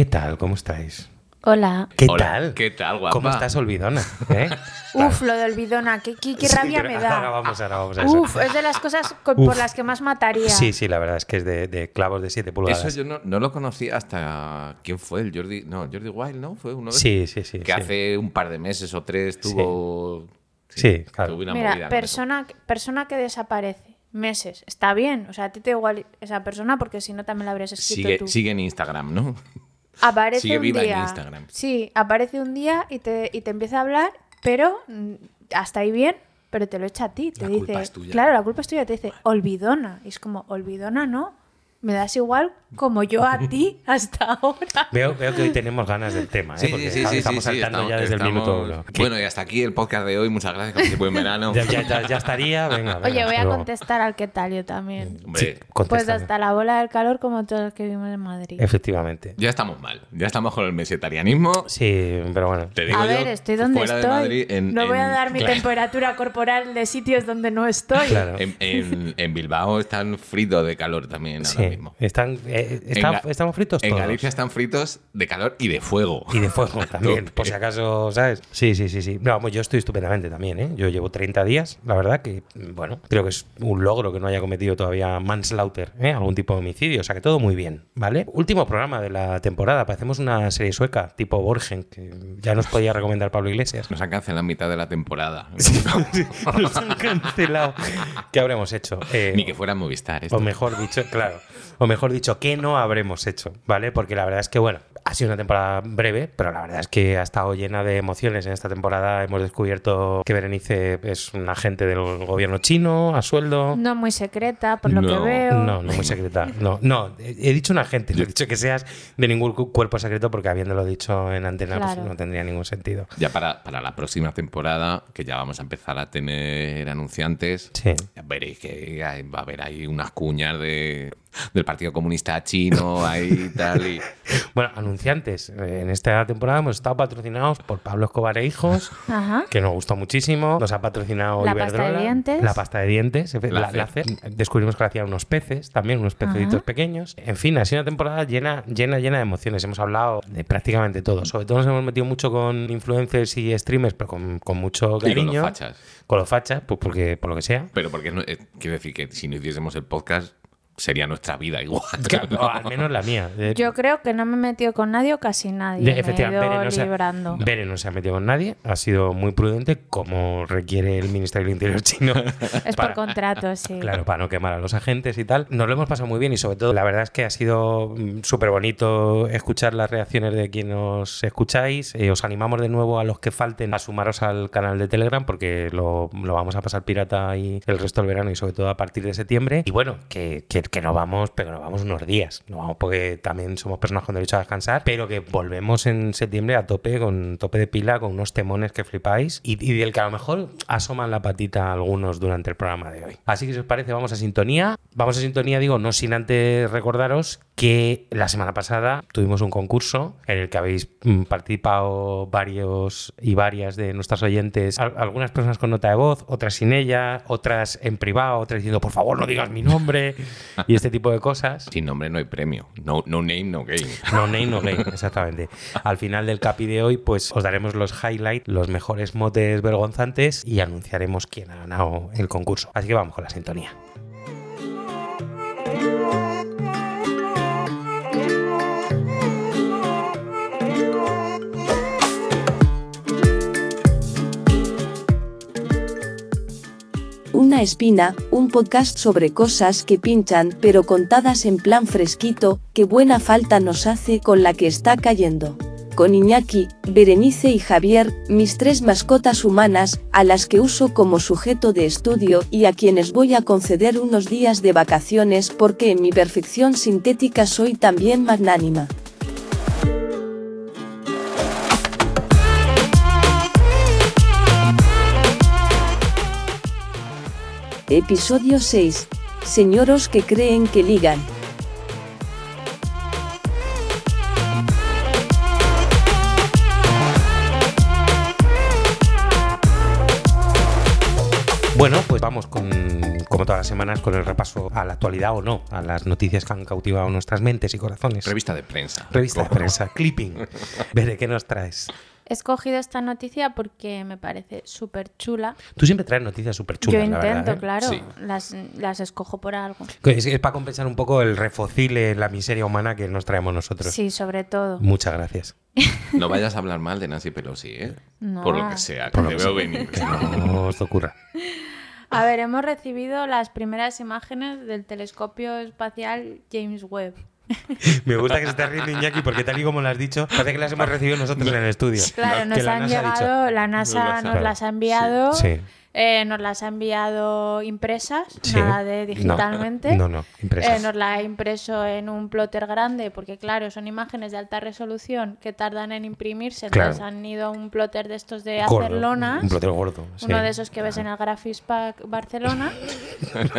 ¿Qué tal? ¿Cómo estáis? Hola. ¿Qué Hola, tal? ¿Qué tal, guapa? ¿Cómo estás, olvidona? ¿Eh? Uf, lo de olvidona, qué, qué, qué Sí, rabia me Ahora da. vamos, ahora vamos a eso. Uf, es de las cosas por las que más mataría. Sí, sí, la verdad es que es de, de clavos de 7 pulgadas. Eso yo no, no lo conocí hasta. ¿Quién fue? El Jordi. No, Jordi Wild, ¿no? Fue uno de Sí, sí, sí. Que sí. hace un par de meses o tres tuvo. Sí, claro. tuvo una movida Mira, persona, persona que desaparece meses, está bien. O sea, a ti te da igual esa persona porque si no también la habrías escrito Sigue, tú. sigue en Instagram, ¿no? Aparece sigue un viva en día. Instagram. Sí, aparece un día y te, y te empieza a hablar, pero mm, hasta ahí bien, pero te lo echa a ti. Te La dice, culpa es tuya. claro, la culpa es tuya. Te dice, olvidona. Y es como, olvidona no. Me das igual como yo a ti hasta ahora. Veo, veo que hoy tenemos ganas del tema, ¿eh? Sí, Porque sí, estamos sí, sí, saltando estamos- ya desde el minuto uno. Bueno, y hasta aquí el podcast de hoy. Muchas gracias, como tipo en verano. ya, ya- ya- ya estaría, venga. venga, Oye, voy a luego. contestar al qué tal yo también. Pues hasta la bola del calor como todos los que vivimos en Madrid. Efectivamente. ya estamos mal. Ya estamos con el vegetarianismo. Sí, pero bueno. Te digo A yo, ver, estoy donde fuera de estoy. Madrid, en- no voy a dar mi claro. temperatura corporal de sitios donde no estoy. Claro. En, en- en Bilbao están fritos de calor también ahora Sí, mismo. están, eh, En están- Ga- estamos fritos En todos. Galicia están fritos de calor y de fuego. Y de fuego también, por si acaso, ¿sabes? Sí, sí, sí, sí. No, yo estoy estupendamente también, ¿eh? Yo llevo 30 días, la verdad que, bueno, creo que es un logro que no haya cometido todavía manslaughter, ¿eh? Algún tipo de homicidio, o sea que todo muy bien, ¿vale? Último programa de la temporada, parecemos una serie sueca, tipo Borgen, que ya nos podía recomendar Pablo Iglesias. Nos han cancelado en mitad de la temporada. Nos han cancelado. ¿Qué habremos hecho? Eh, Ni que fuera Movistar. esto. O mejor dicho, claro. O mejor dicho, ¿qué no habremos hecho? ¿Vale? Porque la verdad es que, bueno, ha sido una temporada breve, pero la verdad es que ha estado llena de emociones. En esta temporada hemos descubierto que Berenice es un agente del gobierno chino a sueldo. No muy secreta, por lo que veo. No, no muy secreta. No, no, he dicho un agente, no he dicho que seas de ningún cu- cuerpo secreto porque habiéndolo dicho en antena pues no tendría ningún sentido. Ya para, para la próxima temporada, que ya vamos a empezar a tener anunciantes, Sí. ya veréis que va a haber ahí unas cuñas de, del Partido Comunista Chino, ahí y tal. Y, Bueno, anunciantes. eh, En esta temporada hemos estado patrocinados por Pablo Escobar e Hijos. Ajá. que nos gustó muchísimo. Nos ha patrocinado La pasta de dientes. La pasta de dientes. La la-. Descubrimos que hacían unos peces, también unos pececitos Ajá. pequeños. En fin, ha sido una temporada llena, llena, llena de emociones. Hemos hablado de prácticamente todo. Sobre todo nos hemos metido mucho con influencers y streamers, pero con, con mucho y con cariño. los fachas. Con los fachas, pues porque, por lo que sea. Pero porque no- eh, quiero decir que si no hiciésemos el podcast, sería nuestra vida igual. O al menos la mía. Yo creo que no me he metido con nadie o casi nadie. de- me he efectivamente, ido Bere no, se, no ha metido con nadie, ha sido muy prudente, como requiere el Ministerio del Interior chino. Es para- por contrato, sí. Claro, para no quemar a los agentes y tal. Nos lo hemos pasado muy bien y sobre todo la verdad es que ha sido mm, súper bonito escuchar las reacciones de quienes nos escucháis. Eh, os animamos de nuevo a los que falten a sumaros al canal de Telegram porque lo, lo vamos a pasar pirata y el resto del verano y sobre todo a partir de septiembre. Y bueno, que, que, que nos vamos, pero nos vamos unos días. No vamos porque también somos personas con derecho a descansar, pero que volvemos en septiembre a tope, con tope de pila, con unos temones que flipáis y, y del que a lo mejor asoman la patita algunos durante el programa de hoy. Así que si os parece, vamos a sintonía. Vamos a sintonía, digo, no sin antes recordaros que la semana pasada tuvimos un concurso en el que habéis mm, participado varios y varias de nuestras oyentes, Al- algunas personas con nota de voz, otras sin ella, otras en privado, otras diciendo, por favor, no digas mi nombre y este tipo de cosas. Sin nombre no hay premio. No, no name, no game. No name, no game, exactamente. Al final del capi de hoy, pues os daremos los highlights, los mejores motes vergonzantes y anunciaremos quién ha ganado el concurso. Así que vamos con la sintonía. Espina, un podcast sobre cosas que pinchan pero contadas en plan fresquito, que buena falta nos hace con la que está cayendo. Con Iñaki, Berenice y Javier, mis tres mascotas humanas, a las que uso como sujeto de estudio y a quienes voy a conceder unos días de vacaciones porque en mi perfección sintética soy también magnánima. Episodio 6. Señoros que creen que ligan. Bueno, pues vamos con, como todas las semanas, con el repaso a la actualidad o no, a las noticias que han cautivado nuestras mentes y corazones. Revista de prensa. Revista de prensa, clipping. Veré, ¿qué nos traes? He escogido esta noticia porque me parece súper chula. Tú siempre traes noticias súper Yo chulas, la intento, verdad, ¿eh? claro. Sí. Las, las escojo por algo. Es, es para compensar un poco el refocile, la miseria humana que nos traemos nosotros. Sí, sobre todo. Muchas gracias. No vayas a hablar mal de Nancy Pelosi, ¿eh? No. Por lo que sea, que Por lo te que veo sea. venir. Que no os ocurra. A ver, hemos recibido las primeras imágenes del telescopio espacial James Webb. Me gusta que se esté riendo Iñaki porque tal y como lo has dicho, parece que las hemos recibido nosotros en el estudio. Claro, Que nos la han NASA llegado, la NASA Nos las ha- nos las ha enviado, Sí. Eh, nos las ha enviado impresas, Sí. nada de digitalmente. No, no, impresas. Eh, nos la ha impreso en un plotter grande, porque claro, son imágenes de alta resolución que tardan en imprimirse, Claro. entonces han ido a un plotter de estos de Gordo, hacer lonas. Un plotero gordo. sí. Uno de esos que ves en el Graphics Pack Barcelona.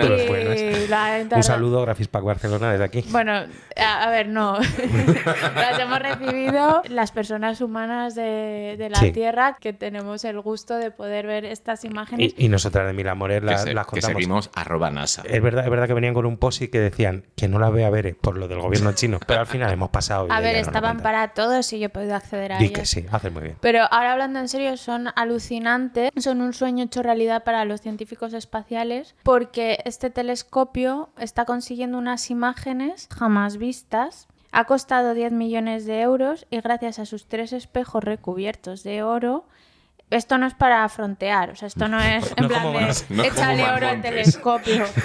Y la Un saludo, Graphics Pack Barcelona, desde aquí. Bueno, a, a ver, no. las hemos recibido las personas humanas de, de la Sí. Tierra que tenemos el gusto de poder ver estas imágenes. Y, y nosotras de Milamorer Que, la- se- las que contamos. seguimos arroba NASA. Es verdad, es verdad que venían con un post que decían que no la vea ver por lo del gobierno chino, pero al final hemos pasado. y a ver, estaban para todos y yo he podido acceder a Di ellas. que sí, haces muy bien. Pero ahora hablando en serio, son alucinantes, son un sueño hecho realidad para los científicos espaciales, porque este telescopio está consiguiendo unas imágenes jamás vistas. Ha costado 10 millones de euros y gracias a sus tres espejos recubiertos de oro, esto no es para frontear, o sea, esto no es en No plan como de no échale oro al telescopio.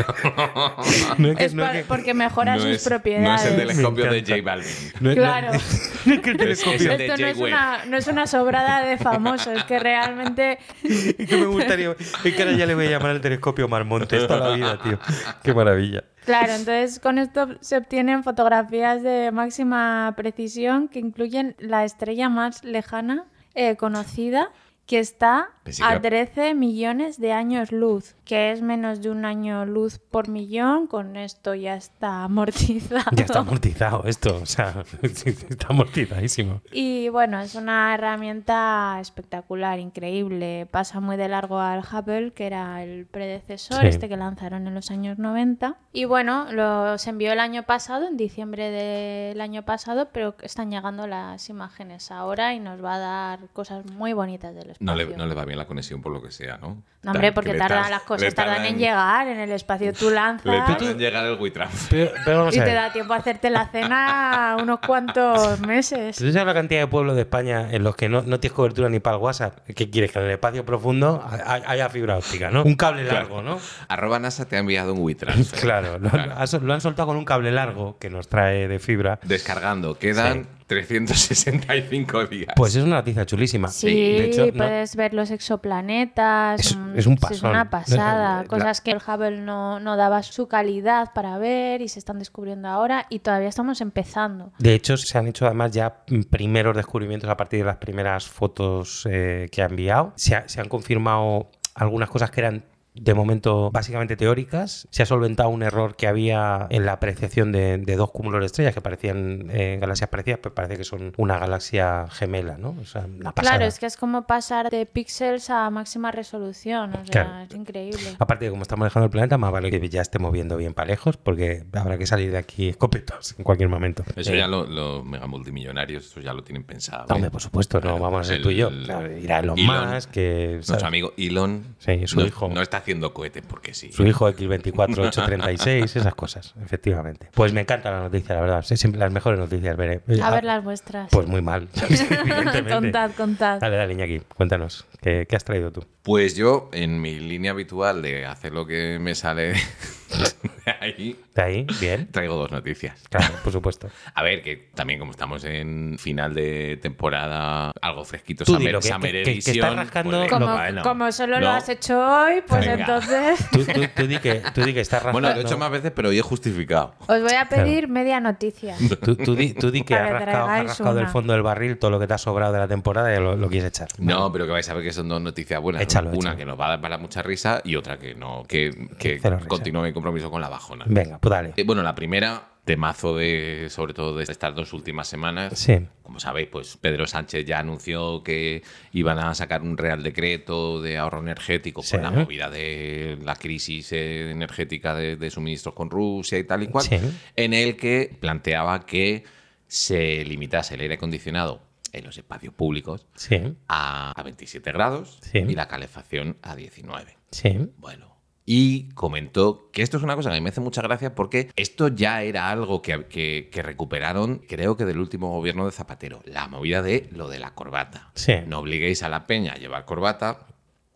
No es que- es no es pa- que- porque mejora no sus es, no propiedades. es el telescopio de. J Balvin. Claro. no es que el telescopio. Es el de Esto no Jay es, una, no es una sobrada de famosos, es que realmente Es que me gustaría. Es que ahora ya le voy a llamar al telescopio Marmontes toda la vida, tío. Qué maravilla. Claro, entonces con esto se obtienen fotografías de máxima precisión que incluyen la estrella más lejana eh, conocida, que está a que- 13 millones de años luz, que es menos de un año luz por millón. Con esto ya está amortizado. Ya está amortizado esto, o sea, está amortizadísimo. Y bueno, es una herramienta espectacular, increíble. Pasa muy de largo al Hubble, que era el predecesor, Sí. este que lanzaron en los años 90. Y bueno, lo, se envió el año pasado, en diciembre del año pasado, pero están llegando las imágenes ahora y nos va a dar cosas muy bonitas del espacio. No le, no le va bien la conexión por lo que sea, ¿no? No, hombre, porque tardan tar- las cosas, tardan en llegar en el espacio. Tú lanzas Le tarda en llegar el WeTransfer. Pero, pero vamos y te da tiempo a hacerte la cena unos cuantos meses. ¿Tú sabes la cantidad de pueblos de España en los que no, no tienes cobertura ni para el WhatsApp? ¿Qué quieres? Que en el espacio profundo hay- haya fibra óptica, ¿no? Un cable largo, ¿no? Arroba NASA te ha enviado un WeTransfer. Claro, lo, Claro. lo han soltado con un cable largo que nos trae de fibra. Descargando. Quedan 365 días. Pues es una noticia chulísima. Sí, De hecho, no- puedes ver los exoplanetas. Es- mm, es un sí, pasón. una pasada. Cosas que el Hubble no, no daba su calidad para ver y se están descubriendo ahora y todavía estamos empezando. De hecho, se han hecho además ya primeros descubrimientos a partir de las primeras fotos eh, que ha enviado. Se, ha- se han confirmado algunas cosas que eran de momento básicamente teóricas. Se ha solventado un error que había en la apreciación de, de dos cúmulos de estrellas que parecían eh, galaxias parecidas, pero parece que son una galaxia gemela, ¿no? O sea, una pasada. Claro, es que es como pasar de píxeles a máxima resolución. O sea, Claro. es increíble. Aparte de como estamos dejando el planeta, más vale que ya estemos viendo bien para lejos, porque habrá que salir de aquí escopetos en cualquier momento. Eso Eh, ya lo- los mega multimillonarios, eso ya lo tienen pensado. ¿eh? Hombre, por supuesto, no vamos a ser el- tú y yo. Claro, irá Elon, Elon, Musk, que Nuestro amigo Elon Sí, su no, hijo. no está haciendo cohetes porque sí. su hijo X24836, esas cosas, efectivamente. Pues me encanta la noticia, la verdad. Siempre las mejores noticias, veré. A ver las vuestras. Pues muy mal, contad, contad. Dale, dale, Iñaki, cuéntanos, ¿qué, qué has traído tú? Pues yo, en mi línea habitual de hacer lo que me sale ahí, ¿De ahí? Bien. traigo dos noticias. Claro, por supuesto. A ver, que también como estamos en final de temporada, algo fresquito, Tú Summer, dilo, que- Summer que- que- que Edition, estás rascando- pues, Como, bueno, como solo lo has hecho hoy, pues Venga. entonces Tú, tú, tú di que, tú di que estás Bueno, lo he rascando- hecho más veces, pero hoy he justificado. os voy a pedir media noticia. Tú, tú di, tú di que has rascado, has rascado del fondo del barril todo lo que te ha sobrado de la temporada y lo, lo quieres echar. No, pero que vais a ver que son dos noticias buenas. ¿no? Échalo, Una échalo. que nos va a dar para mucha risa y otra que no, que, que continúe mi compromiso con la Venga, pues dale. Eh, Bueno, la primera temazo de, sobre todo de estas dos últimas semanas. Sí. Como sabéis, pues Pedro Sánchez ya anunció que iban a sacar un real decreto de ahorro energético Sí. con la movida de la crisis eh, energética de, de suministros con Rusia y tal y cual, Sí. en el que planteaba que se limitase el aire acondicionado en los espacios públicos Sí. a, a 27 grados y la calefacción a 19. Sí. Bueno. Y comentó que esto es una cosa que a mí me hace mucha gracia porque esto ya era algo que, que- que recuperaron, creo que del último gobierno de Zapatero, la movida de lo de la corbata. Sí. No obliguéis a la peña a llevar corbata,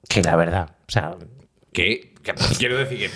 Que la verdad. O sea, que, que quiero decir que,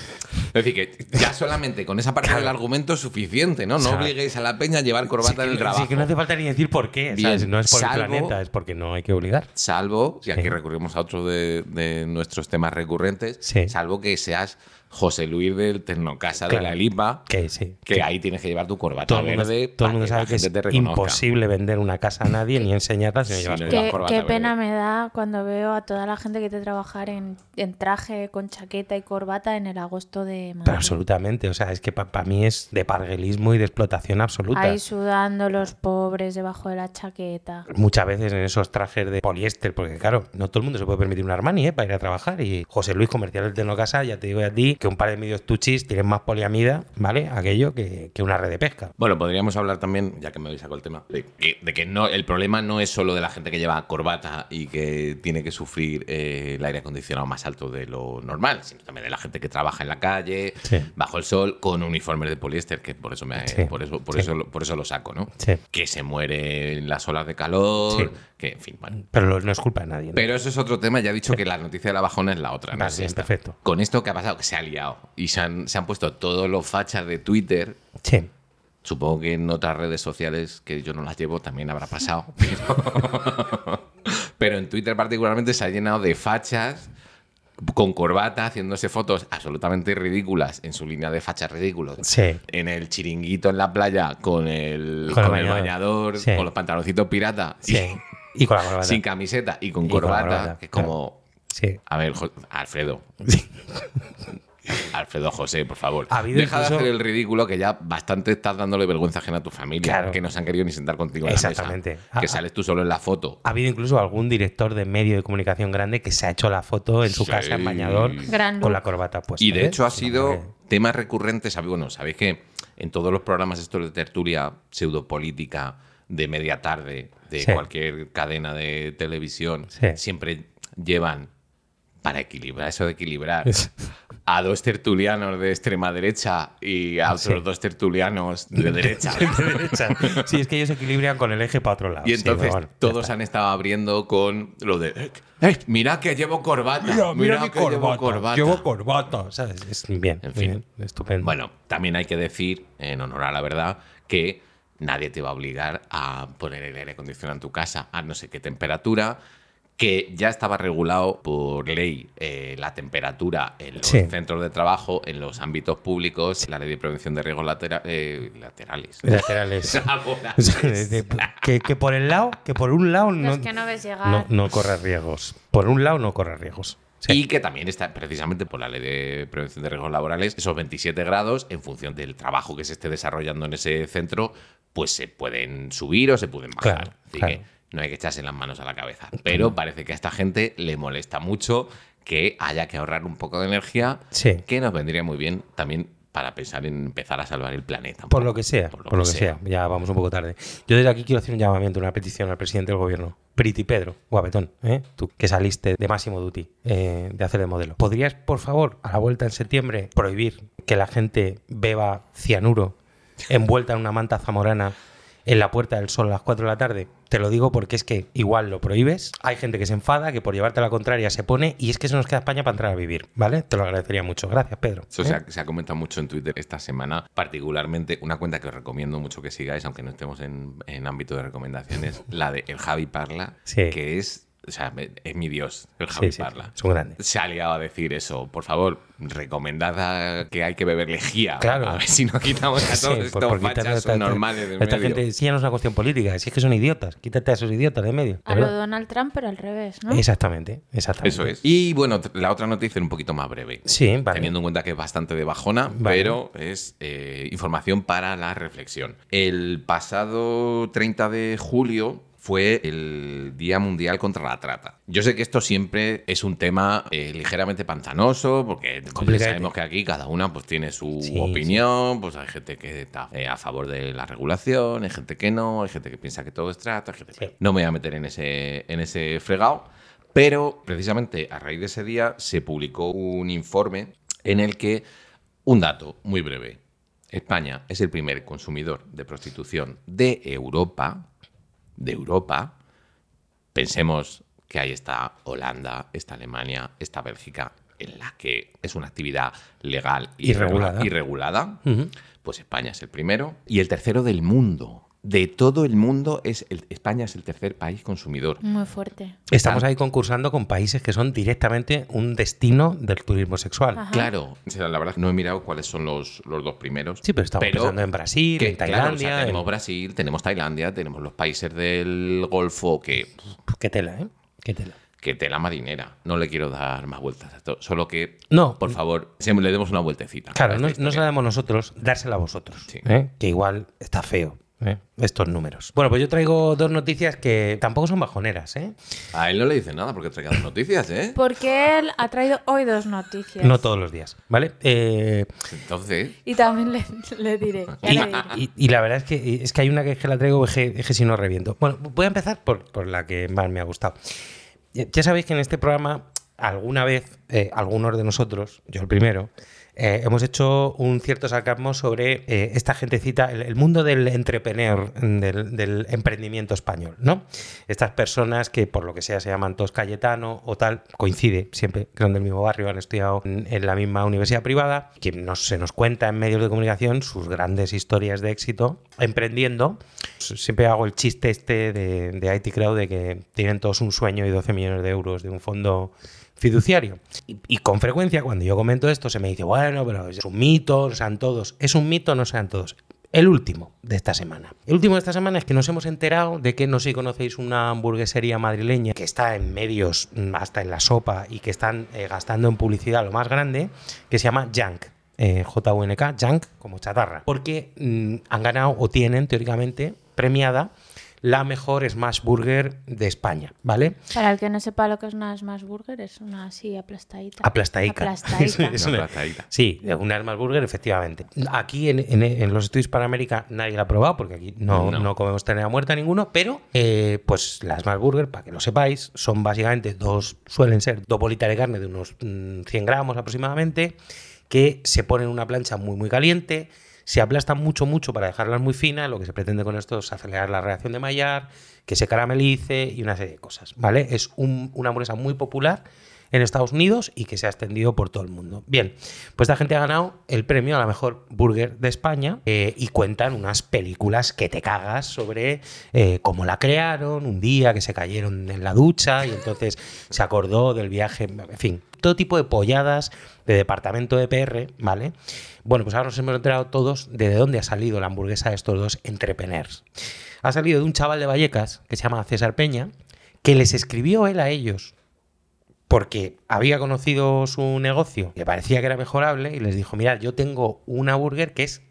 decir que ya solamente con esa parte del argumento es suficiente, ¿no? No O sea, obliguéis a la peña a llevar corbata sí en el sí trabajo. que no hace falta ni decir por qué. Bien, ¿sabes? No es por salvo- el planeta, es porque no hay que obligar. Salvo, y aquí Sí. recurrimos a otro de, de nuestros temas recurrentes, Sí. salvo que seas José Luis del Tecnocasa Claro. de la Elipa, Que sí. que ahí tienes que llevar tu corbata todo verde todo el mundo que sabe que es imposible vender una casa a nadie ni enseñarla si no llevas corbata. Qué, corbata qué verde. pena me da cuando veo a toda la gente que te trabajar en, en traje con chaqueta y corbata en el agosto de Pero Madrid. absolutamente, o sea, es que para mí es de parguelismo y de explotación absoluta. Ahí sudando los pobres debajo de la chaqueta. Muchas veces en esos trajes de poliéster, porque claro, no todo el mundo se puede permitir un Armani ¿eh? para ir a trabajar. Y José Luis, comercial del Tecnocasa, ya te digo a ti que un par de medios tuchis tienen más poliamida, ¿vale? Aquello que, que una red de pesca. Bueno, podríamos hablar también, ya que me habéis sacado el tema, de que, de que no, el problema no es solo de la gente que lleva corbata y que tiene que sufrir eh, el aire acondicionado más alto de lo normal, sino también de la gente que trabaja en la calle, Sí. bajo el sol, con uniformes de poliéster, que por eso me, Sí, por eso, por sí. eso, por eso lo saco, ¿no? Que se muere en las olas de calor. Que en fin, bueno. Pero no es culpa de nadie. ¿no? Pero eso es otro tema, ya he dicho que la noticia de la bajona es la otra. ¿no? Vale, Es perfecto. Con esto que ha pasado, que se ha liado y se han, se han puesto todos los fachas de Twitter Sí. Supongo que en otras redes sociales que yo no las llevo también habrá pasado. Pero, pero en Twitter particularmente se ha llenado de fachas con corbata haciéndose fotos absolutamente ridículas en su línea de fachas ridículos. Sí. En el chiringuito en la playa con el, Con el con el bañador. bañador, Sí. con los pantaloncitos pirata, Sí. Y con la corbata. sin camiseta y con Y con la corbata, que es como... Sí. A ver, Jo- Alfredo. Alfredo José, por favor. Ha habido Deja de hacer el ridículo que ya bastante estás dándole vergüenza ajena a tu familia. Claro. Que no se han querido ni sentar contigo en Exactamente. la mesa. Que sales tú solo en la foto. Ha habido incluso algún director de medio de comunicación grande que se ha hecho la foto en su Sí. casa en bañador Gran con la corbata puesta. Y de ¿eh? hecho ha sido hombre. temas recurrentes. ¿sabéis? Bueno, sabéis que en todos los programas estos de tertulia pseudopolítica de media tarde de Sí. cualquier cadena de televisión Sí. siempre llevan para equilibrar eso de equilibrar a dos tertulianos de extrema derecha y a otros Sí. dos tertulianos de derecha. De derecha. Sí, es que ellos equilibran con el eje para otro lado. Y Sí, entonces bueno, todos han estado abriendo con lo de "Eh, eh, mira que llevo corbata. Mira, mi que llevo corbata. Llevo corbata. ¿sabes? Es bien, En fin. bien, estupendo. Bueno, también hay que decir, en honor a la verdad, que nadie te va a obligar a poner el aire acondicionado en tu casa a no sé qué temperatura, que ya estaba regulado por ley eh, la temperatura en los Sí. centros de trabajo, en los ámbitos públicos, la ley de prevención de riesgos latera- eh, laterales. Laterales. Que, que por el lado, que por un lado no, que no ves llegar. no, no corre riesgos. Por un lado no corre riesgos. Sí. Y que también está precisamente por la ley de prevención de riesgos laborales, esos 27 grados, en función del trabajo que se esté desarrollando en ese centro, pues se pueden subir o se pueden bajar. Claro, Así claro. que no hay que echarse las manos a la cabeza. Pero parece que a esta gente le molesta mucho que haya que ahorrar un poco de energía, Sí. que nos vendría muy bien también para pensar en empezar a salvar el planeta. Por lo que sea, por lo, que, sea. Ya vamos un poco tarde. Yo desde aquí quiero hacer un llamamiento, una petición al presidente del gobierno. Priti Pedro, guapetón, ¿eh? tú que saliste de máximo duty eh, de hacer de modelo. ¿Podrías, por favor, a la vuelta en septiembre, prohibir que la gente beba cianuro envuelta en una manta zamorana en la Puerta del Sol a las 4 de la tarde? Te lo digo porque es que igual lo prohíbes, hay gente que se enfada, que por llevarte a la contraria se pone y es que se nos queda España para entrar a vivir, ¿vale? Te lo agradecería mucho. Gracias, Pedro. Eso ¿eh? se, ha, se ha comentado mucho en Twitter esta semana, particularmente una cuenta que os recomiendo mucho que sigáis, aunque no estemos en, en ámbito de recomendaciones, la de El Javi Parla, Sí. que es o sea, es mi dios, el Sí, Javi sí, Parla. son grandes. Se ha liado a decir eso. Por favor, recomendad a- que hay que beber lejía. Claro. A ver si no quitamos a Sí, todos por- estos por a fachas esta- normales del Esta medio. gente, sí, ya no es una cuestión política, si es que son idiotas. Quítate a esos idiotas de medio. de A lo. Donald Trump, pero al revés, ¿no? Exactamente, exactamente. Eso es. Y bueno, la otra noticia es un poquito más breve. Sí, vale. Teniendo en cuenta que es bastante de bajona, Vale. pero es eh, información para la reflexión. El pasado 30 de julio fue el Día Mundial contra la Trata. Yo sé que esto siempre es un tema eh, ligeramente pantanoso, porque sabemos que aquí cada una pues, tiene su Sí, opinión, pues hay gente que está eh, a favor de la regulación, hay gente que no, hay gente que piensa que todo es trata, hay gente- Sí. no me voy a meter en ese, en ese fregado. Pero precisamente a raíz de ese día se publicó un informe en el que un dato muy breve. España es el primer consumidor de prostitución de Europa, de Europa. Pensemos que ahí está Holanda, está Alemania, está Bélgica, en la que es una actividad legal y regulada. y regulada. Ujú. Pues España es el primero. Y el tercero del mundo. De todo el mundo, es el- España es el tercer país consumidor. Muy fuerte. Estamos ahí concursando con países que son directamente un destino del turismo sexual. Ajá. Claro, o sea, la verdad no he mirado cuáles son los, los dos primeros. Sí, pero estamos pensando en Brasil, que, en claro, o Tailandia. sea, tenemos en- Brasil, tenemos Tailandia, tenemos los países del Golfo que, Qué tela, ¿eh? Qué tela. que tela marinera. No le quiero dar más vueltas a esto. Solo que, No. por favor, le demos una vueltecita. Claro, no, no nosotros dársela a vosotros. Sí. ¿eh? Que igual está feo. ¿Eh? Estos números. Bueno, pues yo traigo dos noticias que tampoco son bajoneras, ¿eh? A él no le dice nada porque traiga las noticias, ¿eh? Porque él ha traído hoy dos noticias. No todos los días, ¿vale? Eh, Entonces, Y también le, le diré. ya y, le diré. y- y la verdad es que, es que hay una que, es que la traigo, es que, es que si no reviento. Bueno, voy a empezar por, por la que más me ha gustado. Ya ya sabéis que en este programa, alguna vez, eh, algunos de nosotros, yo el primero, eh, hemos hecho un cierto sarcasmo sobre eh, esta gentecita, el, el mundo del entrepreneur, del, del emprendimiento español, ¿no? Estas personas que por lo que sea se llaman todos Cayetano o tal, coincide siempre que son del mismo barrio, han estudiado en, en la misma universidad privada, que nos, se nos cuenta en medios de comunicación sus grandes historias de éxito emprendiendo. Siempre hago el chiste este de, de IT Crowd de que tienen todos un sueño y 12 millones de euros de un fondo fiduciario. Y, con frecuencia cuando yo comento esto se me dice, bueno, pero es un mito, no sean todos. Es un mito, no sean todos. El último de esta semana. El último de esta semana es que nos hemos enterado de que no sé si conocéis una hamburguesería madrileña que está en medios, mm, hasta en la sopa, y que están eh, gastando en publicidad lo más grande, que se llama Junk. Eh, J-U-N-K, Junk, como chatarra. Porque mm, han ganado o tienen teóricamente premiada la mejor Smash Burger de España, ¿vale? Para el que no sepa lo que es una smash burger, es una así aplastadita. Es Una aplastadita. Sí, una Smash Burger, efectivamente. Aquí en, en- en los estudios para América nadie la ha probado porque aquí no, No. no comemos ternera muerta ninguno, pero eh, pues las Smash Burger, para que lo sepáis, son básicamente dos, suelen ser dos bolitas de carne de unos mm, 100 gramos aproximadamente, que se ponen en una plancha muy muy caliente, se aplastan mucho mucho para dejarlas muy finas, lo que se pretende con esto es acelerar la reacción de Maillard, que se caramelice y una serie de cosas, ¿vale? Es un- una hamburguesa muy popular en Estados Unidos y que se ha extendido por todo el mundo. Bien, pues esta gente ha ganado el premio a la mejor burger de España eh, y cuentan unas películas que te cagas sobre eh, cómo la crearon, un día que se cayeron en la ducha y entonces se acordó del viaje, en fin, todo tipo de polladas de departamento de PR, ¿vale? Bueno, pues ahora nos hemos enterado todos de, de dónde ha salido la hamburguesa de estos dos entrepreneurs. Ha salido de un chaval de Vallecas que se llama César Peña, que les escribió él a ellos porque había conocido su negocio, le parecía que era mejorable y les dijo, mirad, yo tengo una burger que es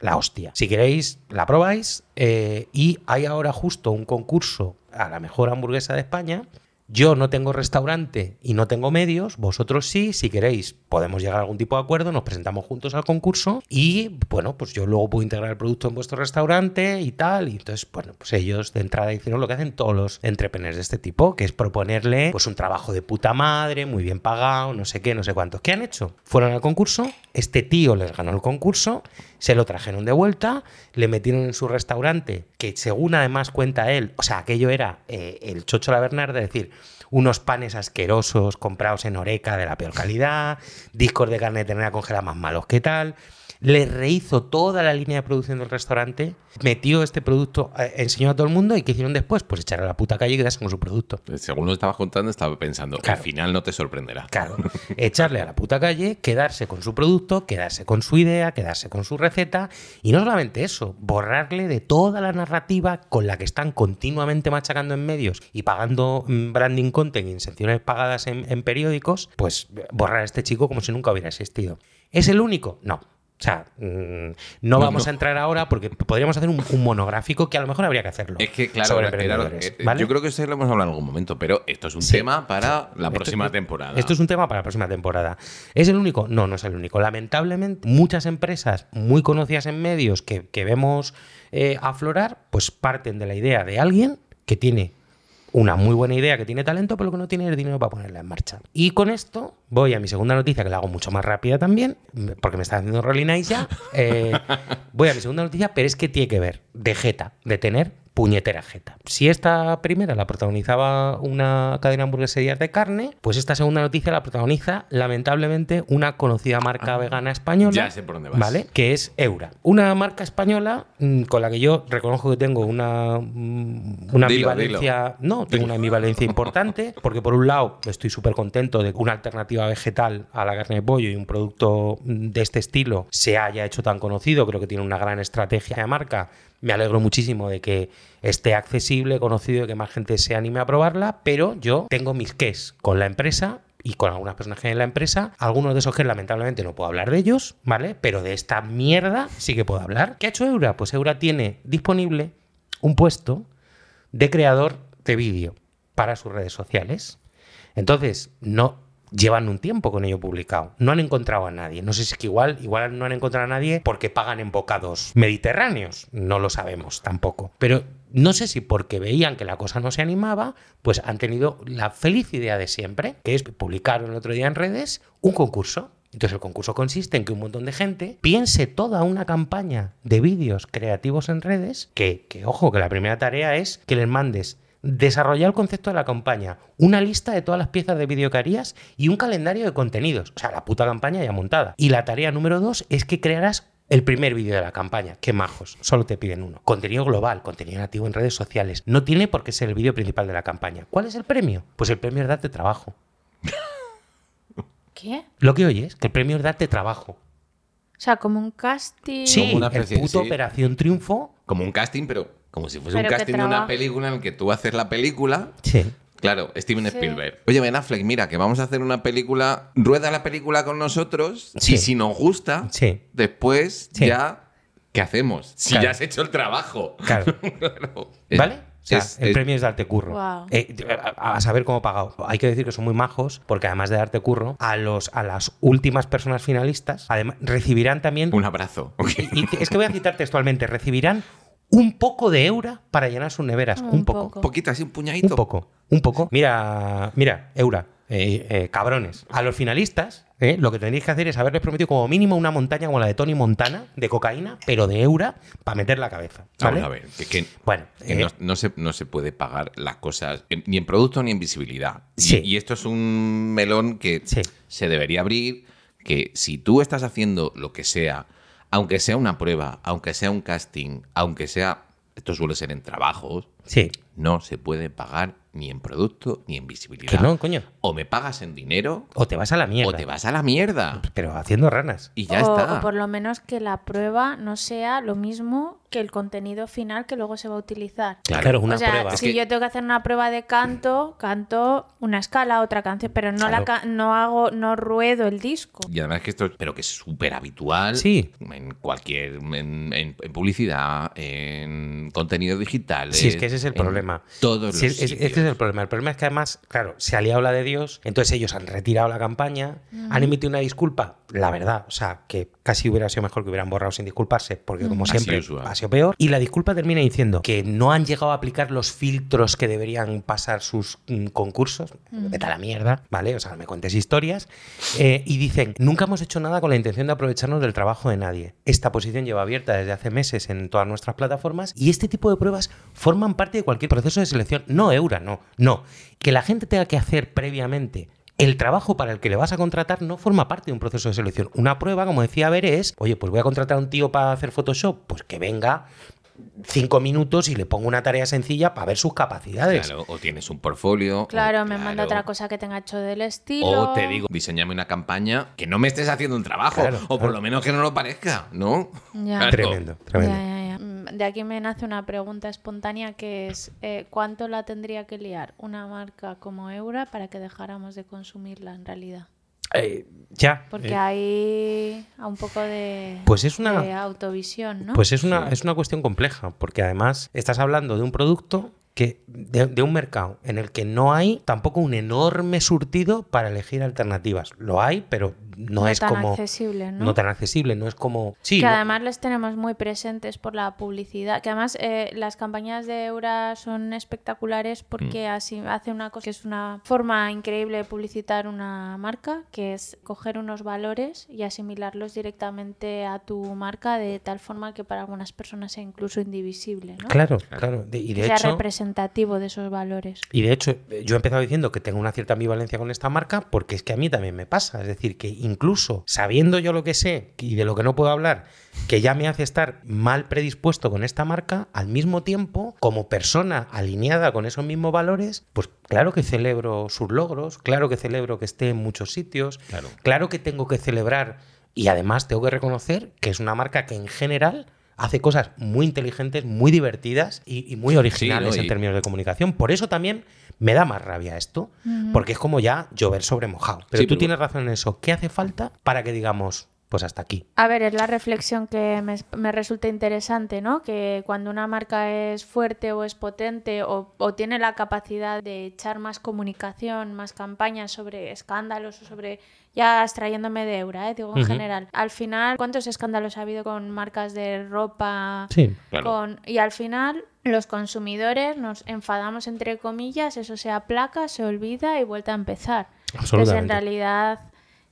la hostia. Si queréis, la probáis eh, y hay ahora justo un concurso a la mejor hamburguesa de España. Yo no tengo restaurante y no tengo medios, vosotros sí, si queréis podemos llegar a algún tipo de acuerdo, nos presentamos juntos al concurso y bueno, pues yo luego puedo integrar el producto en vuestro restaurante y tal. Y entonces, bueno, pues ellos de entrada hicieron lo que hacen todos los entrepreneurs de este tipo, que es proponerle pues un trabajo de puta madre, muy bien pagado, no sé qué, no sé cuántos. ¿Qué han hecho? Fueron al concurso, este tío les ganó el concurso, se lo trajeron de vuelta, le metieron en su restaurante, que según además cuenta él, o sea, aquello era eh, el chocho la Bernarda, es decir, unos panes asquerosos comprados en Oreca de la peor calidad, discos de carne de ternera congelada más malos que tal. Le rehizo toda la línea de producción del restaurante, metió este producto, eh, enseñó a todo el mundo y ¿qué hicieron después? Pues echar a la puta calle y quedarse con su producto. Según lo estabas contando, estaba pensando, Claro. al final no te sorprenderá. Claro, echarle a la puta calle, quedarse con su producto, quedarse con su idea, quedarse con su receta y no solamente eso, borrarle de toda la narrativa con la que están continuamente machacando en medios y pagando mm, branding content y secciones pagadas en, en periódicos, pues borrar a este chico como si nunca hubiera existido. ¿Es el único? No. O sea, mm, no, No, vamos no. a entrar ahora porque podríamos hacer un, un monográfico que a lo mejor habría que hacerlo. Es que, claro, sobre era- era- emprendedores, eh, ¿vale? yo creo que eso lo hemos hablado en algún momento, pero esto es un Sí. tema para la Esto- próxima temporada. Esto es un tema para la próxima temporada. ¿Es el único? No, no es el único. Lamentablemente, muchas empresas muy conocidas en medios que, que vemos eh, aflorar, pues parten de la idea de alguien que tiene una muy buena idea, que tiene talento, pero que no tiene el dinero para ponerla en marcha. Y con esto voy a mi segunda noticia, que la hago mucho más rápida también, porque me está haciendo Rolling Eyes ya. Eh, voy a mi segunda noticia, pero es que tiene que ver de jeta, de tener puñetera jeta. Si esta primera la protagonizaba una cadena de hamburgueserías de carne, pues esta segunda noticia la protagoniza lamentablemente una conocida marca vegana española. Ya sé por dónde vas. ¿Vale? Que es Eura. Una marca española mm, con la que yo reconozco que tengo una, mm, una Dilo, ambivalencia. No, tengo una ambivalencia importante, porque por un lado estoy súper contento de que una alternativa vegetal a la carne de pollo y un producto mm, de este estilo se haya hecho tan conocido. Creo que tiene una gran estrategia de marca. Me alegro muchísimo de que esté accesible, conocido y que más gente se anime a probarla, pero yo tengo mis ques con la empresa y con algunas personas que hay en la empresa. Algunos de esos que lamentablemente no puedo hablar de ellos, ¿vale? Pero de esta mierda sí que puedo hablar. ¿Qué ha hecho Eura? Pues Eura tiene disponible un puesto de creador de vídeo para sus redes sociales. Entonces, no llevan un tiempo con ello publicado. No han encontrado a nadie. No sé si es que igual, igual no han encontrado a nadie porque pagan en bocados mediterráneos. No lo sabemos tampoco. Pero no sé si porque veían que la cosa no se animaba, pues han tenido la feliz idea de siempre, que es publicar el otro día en redes un concurso. Entonces el concurso consiste en que un montón de gente piense toda una campaña de vídeos creativos en redes, que, que ojo, que la primera tarea es que les mandes desarrollar el concepto de la campaña, una lista de todas las piezas de vídeo que harías y un calendario de contenidos. O sea, la puta campaña ya montada. Y la tarea número dos es que crearás el primer vídeo de la campaña. Qué majos. Solo te piden uno. Contenido global, contenido nativo en redes sociales. No tiene por qué ser el vídeo principal de la campaña. ¿Cuál es el premio? Pues el premio es darte trabajo. ¿Qué? Lo que oyes, que el premio es darte trabajo. O sea, como un casting. Sí, Como una el puto sí. Operación Triunfo. Como un casting, pero como si fuese Pero un casting de una película en el que tú haces la película. Sí. Claro, Steven Sí. Spielberg. Oye, Ben Affleck, mira, que vamos a hacer una película. Rueda la película con nosotros. Sí. Y si nos gusta, Sí. después Sí. ya. ¿Qué hacemos? Si Claro. ya has hecho el trabajo. Claro. Claro. ¿Vale? O sea, Es- el es- premio es darte curro. Guau. Eh, a, a saber cómo pagado. Hay que decir que son muy majos, porque además de darte curro, a, los, a las últimas personas finalistas, además, recibirán también. Un abrazo. Y, y es que voy a citar textualmente: recibirán un poco de eura para llenar sus neveras. Un Un, poco. poco. Un poquito así, un puñadito. Un poco. Un poco. Mira, mira, eura. eh, eh, cabrones. A los finalistas, eh, lo que tendréis que hacer es haberles prometido como mínimo una montaña como la de Tony Montana, de cocaína, pero de eura, para meter la cabeza. ¿vale? Vamos a ver, que, que- Bueno, que eh, no, no se, no se puede pagar las cosas en- ni en producto ni en visibilidad. Y- Sí. Y, esto es un melón que Sí. se debería abrir, que si tú estás haciendo lo que sea, aunque sea una prueba, aunque sea un casting, aunque sea, esto suele ser en trabajos, sí. no se puede pagar ni en producto ni en visibilidad. Que no, coño. O me pagas en dinero O te vas a la mierda. o te vas a la mierda. Pero haciendo ranas. Y ya o, está. o por lo menos que la prueba no sea lo mismo que el contenido final que luego se va a utilizar. Claro, una o sea, prueba. Es si que- yo tengo que hacer una prueba de canto, canto una escala, otra canción, pero no la Claro. no hago, no ruedo el disco. Y además que esto, pero que es súper habitual Sí. en cualquier, en, en- en publicidad, en contenido digital. Sí, es que ese es el problema. Todos Sí, los es- es- sitios. este es el problema. El problema es que además, claro, se ha liado la de Dios, entonces ellos han retirado la campaña, Mm. han emitido una disculpa, la verdad, o sea, que casi hubiera sido mejor que hubieran borrado sin disculparse, porque como Así siempre ha sido peor. Y la disculpa termina diciendo que no han llegado a aplicar los filtros que deberían pasar sus mm, concursos. Vete a la mierda, ¿vale? O sea, no me cuentes historias. Eh, y dicen, nunca hemos hecho nada con la intención de aprovecharnos del trabajo de nadie. Esta posición lleva abierta desde hace meses en todas nuestras plataformas y este tipo de pruebas forman parte de cualquier proceso de selección. No Eura, no, no. Que la gente tenga que hacer previamente el trabajo para el que le vas a contratar no forma parte de un proceso de selección. Una prueba, como decía Bere, es, oye, pues voy a contratar a un tío para hacer Photoshop, pues que venga cinco minutos y le pongo una tarea sencilla para ver sus capacidades. Claro, o tienes un portfolio. o- Claro, me manda otra cosa que tenga hecho del estilo. O te digo, diseñame una campaña que no me estés haciendo un trabajo. Claro, o por claro. lo menos que no lo parezca, ¿no? Ya. Tremendo, Ya, tremendo. ya, ya. De aquí me nace una pregunta espontánea que es eh, ¿cuánto la tendría que liar una marca como Eura para que dejáramos de consumirla en realidad? Eh, ya. Porque eh, hay a un poco de, Pues es una- de autovisión, ¿no? Pues es una, es una cuestión compleja, porque además estás hablando de un producto que de, de un mercado en el que no hay tampoco un enorme surtido para elegir alternativas. Lo hay, pero no, es tan como accesible, ¿no? no tan accesible, no es como sí, que no- además les tenemos muy presentes por la publicidad. Que además eh, las campañas de Eura son espectaculares porque Mm. así hace una cosa que es una forma increíble de publicitar una marca, que es coger unos valores y asimilarlos directamente a tu marca de tal forma que para algunas personas sea incluso indivisible, ¿no? claro, claro, De- y Que de sea hecho representativo de esos valores. Y de hecho, yo he empezado diciendo que tengo una cierta ambivalencia con esta marca porque es que a mí también me pasa. Es decir, que incluso sabiendo yo lo que sé y de lo que no puedo hablar, que ya me hace estar mal predispuesto con esta marca, al mismo tiempo, como persona alineada con esos mismos valores, pues claro que celebro sus logros, claro que celebro que esté en muchos sitios, Claro. claro que tengo que celebrar y además tengo que reconocer que es una marca que en general hace cosas muy inteligentes, muy divertidas y, y muy originales ¿no? en términos de comunicación. Por eso también me da más rabia esto, porque es como ya llover sobre mojado. Pero Sí, tú pero- tienes razón en eso. ¿Qué hace falta para que digamos, pues hasta aquí? A ver, es la reflexión que me, me resulta interesante, ¿no? Que cuando una marca es fuerte o es potente o, o tiene la capacidad de echar más comunicación, más campañas sobre escándalos o sobre, ya extrayéndome de Eura, ¿eh? digo en general. Al final, ¿cuántos escándalos ha habido con marcas de ropa? Sí. Claro. Con, y al final los consumidores nos enfadamos entre comillas, eso se aplaca, se olvida y vuelta a empezar. Entonces en Absolutamente. realidad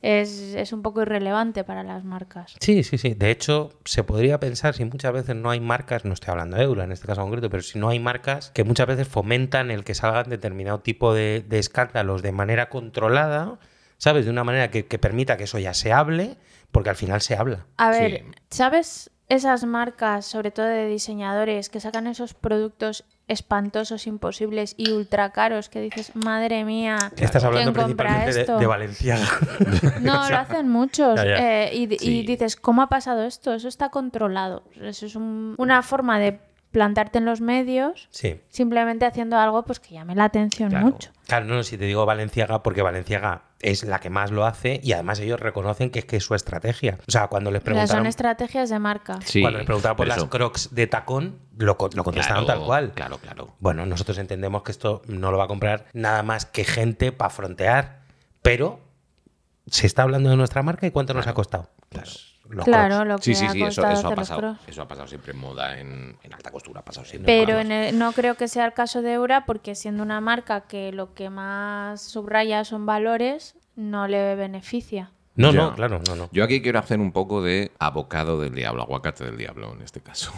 es, es un poco irrelevante para las marcas. Sí, sí, sí. De hecho, se podría pensar si muchas veces no hay marcas, no estoy hablando de Eura en este caso concreto, pero si no hay marcas que muchas veces fomentan el que salgan determinado tipo de, de escándalos de manera controlada, ¿sabes? De una manera que, que permita que eso ya se hable, porque al final se habla. A ver, Sí. ¿sabes esas marcas, sobre todo de diseñadores, que sacan esos productos espantosos, imposibles y ultra caros que dices, madre mía, Estás hablando ¿quién compra principalmente de, esto? de Valenciaga. No, lo hacen muchos. Ya, ya. eh, y, y dices, ¿cómo ha pasado esto? Eso está controlado. Eso es un- una forma de plantarte en los medios sí. simplemente haciendo algo pues que llame la atención Claro. mucho. Claro, no, si te digo Valenciaga, porque Valenciaga es la que más lo hace y además ellos reconocen que es que es su estrategia. O sea, cuando les preguntaron, son estrategias de marca. Sí, cuando les preguntaron por las eso- crocs de tacón, lo, lo contestaron Claro, tal cual. Claro, claro. Bueno, nosotros entendemos que esto no lo va a comprar nada más que gente para frontear, pero se está hablando de nuestra marca y cuánto nos ha costado. Pues, los Claro, Crocs. lo que Sí, sí, ha sí, eso, eso ha pasado. Eso ha pasado siempre en moda, en, en alta costura, ha pasado siempre. Pero en el- no creo que sea el caso de Eura porque siendo una marca que lo que más subraya son valores, no le beneficia. No, Ya. no, claro, no, no. Yo aquí quiero hacer un poco de abocado del diablo, aguacate del diablo en este caso.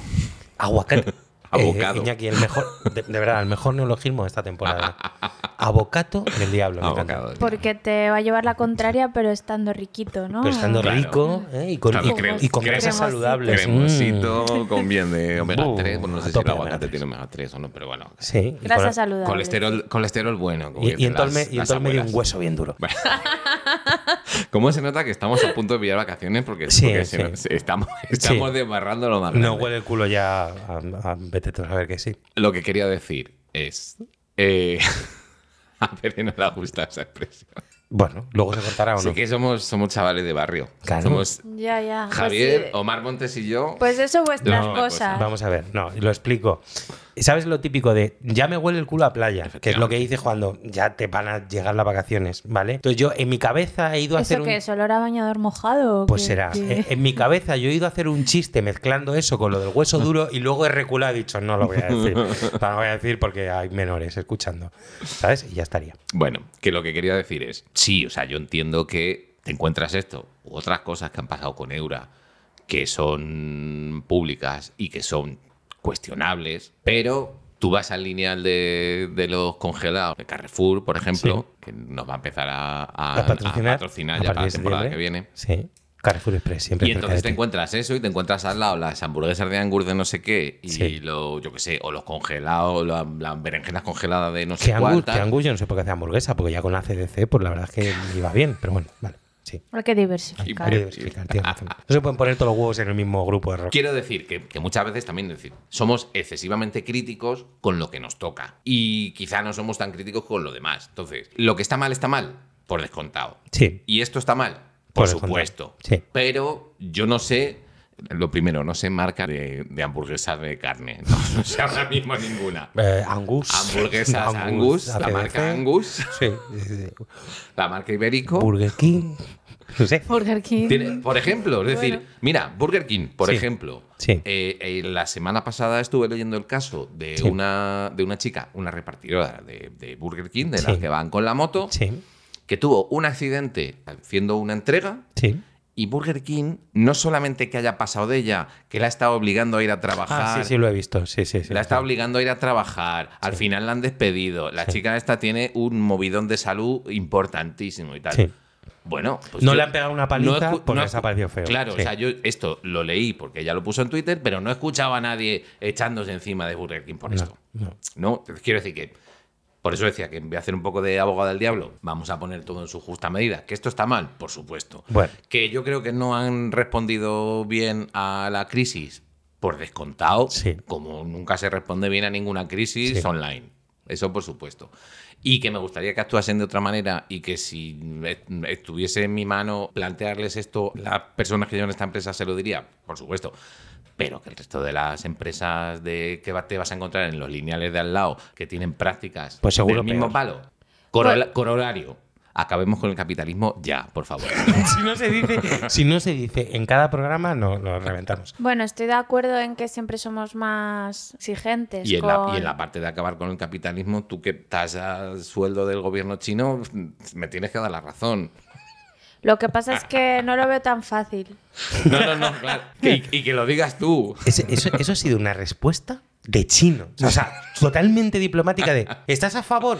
Aguacate. Abocado. Eh, Iñaki, el mejor, de, de verdad, el mejor neologismo de esta temporada. Abocato del diablo. me. Abocado del Porque te va a llevar la contraria, pero estando riquito, ¿no? Pero estando Claro. rico ¿eh? y con, Claro, y- crem- y con grasas cremosito. saludables. Cremosito, con bien de omega Buh, 3. Bueno, no sé si el aguacate tiene omega 3 o no, pero bueno. Mm. Sí. Grasas saludables. Colesterol, colesterol bueno. como Y, y en todo el, me- medio un hueso bien duro. ¿Cómo se nota que estamos a punto de pillar vacaciones? Porque, Sí, porque sí. se nos- estamos, estamos Sí. desbarrando lo más No huele el culo ya a, a vete a saber que sí. Lo que quería decir es... eh, a Pere no le gusta esa expresión. Bueno, luego se cortará o Sí no. que somos, somos chavales de barrio. Claro. Somos Ya, ya. Pues, Javier, eh, Omar Montes y yo. Pues eso vuestras No, cosas. Vamos a ver, no, lo explico. ¿Sabes lo típico de ya me huele el culo a playa? Que es lo que dices cuando ya te van a llegar las vacaciones, ¿vale? Entonces yo en mi cabeza he ido a hacer ¿Eso un... qué es? ¿Olor a bañador mojado? Pues será. qué? Eh, En mi cabeza yo he ido a hacer un chiste mezclando eso con lo del hueso duro y luego he reculado y he dicho, no lo voy a decir. No lo voy a decir porque hay menores escuchando. ¿Sabes? Y ya estaría. Bueno, que lo que quería decir es, sí, o sea, yo entiendo que te encuentras esto u otras cosas que han pasado con Eura que son públicas y que son cuestionables, pero Tú vas al lineal de, de los congelados de Carrefour, por ejemplo, que nos va a empezar a, a- A patrocinar, a patrocinar a ya para la temporada que viene. Sí. Carrefour Express, siempre. Y entonces te encuentras eso y te encuentras al lado las hamburguesas de Angus de no sé qué y Sí. lo, yo qué sé, o los congelados, la- las berenjenas congeladas de no sé cuántas. que Angus yo no sé por qué hace hamburguesa, porque ya con la CDC, pues la verdad es que iba bien, pero bueno, vale, sí. Hay que diversificar. Hay que diversificar, tienes razón. No se pueden poner todos los huevos en el mismo grupo de rock. Quiero decir que, que muchas veces también decir, somos excesivamente críticos con lo que nos toca y quizá no somos tan críticos con lo demás. Entonces, lo que está mal está mal, por descontado. Sí, Y esto está mal, por, supuesto. Sí. Pero yo no sé, lo primero, no sé marca de, de hamburguesas de carne. No, no sé ahora mismo ninguna. Eh, Angus. Hamburguesas Angus, la marca Angus, Sí, sí, sí. la marca Ibérico. Burger King. No sé. Burger King. Tiene- por ejemplo, es decir, mira, Burger King, por Sí. ejemplo. Sí. eh, eh, la semana pasada estuve leyendo el caso de, Sí. una, de una chica, una repartidora de, de Burger King, de las Sí. que van con la moto, Sí, que tuvo un accidente haciendo una entrega. sí. Y Burger King, no solamente que haya pasado de ella, que la ha estado obligando a ir a trabajar. Ah, sí, sí, lo he visto. Sí, sí, sí. La está obligando a ir a trabajar. Al final la han despedido. La chica esta tiene un movidón de salud importantísimo y tal. Sí. Bueno, pues No yo- le han pegado una paliza escu- porque escu- parecido feo. Claro, Sí. o sea, yo esto lo leí porque ella lo puso en Twitter, pero no he escuchado a nadie echándose encima de Burger King por No, esto. no. No, quiero decir que. Por eso decía que voy a hacer un poco de abogado del diablo. Vamos a poner todo en su justa medida. Que esto está mal, por supuesto. Bueno. Que yo creo que no han respondido bien a la crisis, por descontado, Sí. como nunca se responde bien a ninguna crisis Sí. online. Eso por supuesto. Y que me gustaría que actuasen de otra manera y que si est- estuviese en mi mano plantearles esto, las personas que llevan esta empresa se lo diría, por supuesto. Pero que el resto de las empresas de que va- te vas a encontrar en los lineales de al lado, que tienen prácticas Pues seguro del mismo peor. palo, corola- corolario. Acabemos con el capitalismo ya, por favor. si, no se dice, si no se dice en cada programa, no nos reventamos. Bueno, estoy de acuerdo en que siempre somos más exigentes. Y en, la, con- y en la parte de acabar con el capitalismo, tú que estás al sueldo del gobierno chino, me tienes que dar la razón. Lo que pasa es que no lo veo tan fácil. No, no, no, claro. Que- y, y que lo digas tú. Eso, eso ha sido una respuesta de chino. O sea, totalmente diplomática de ¿estás a favor?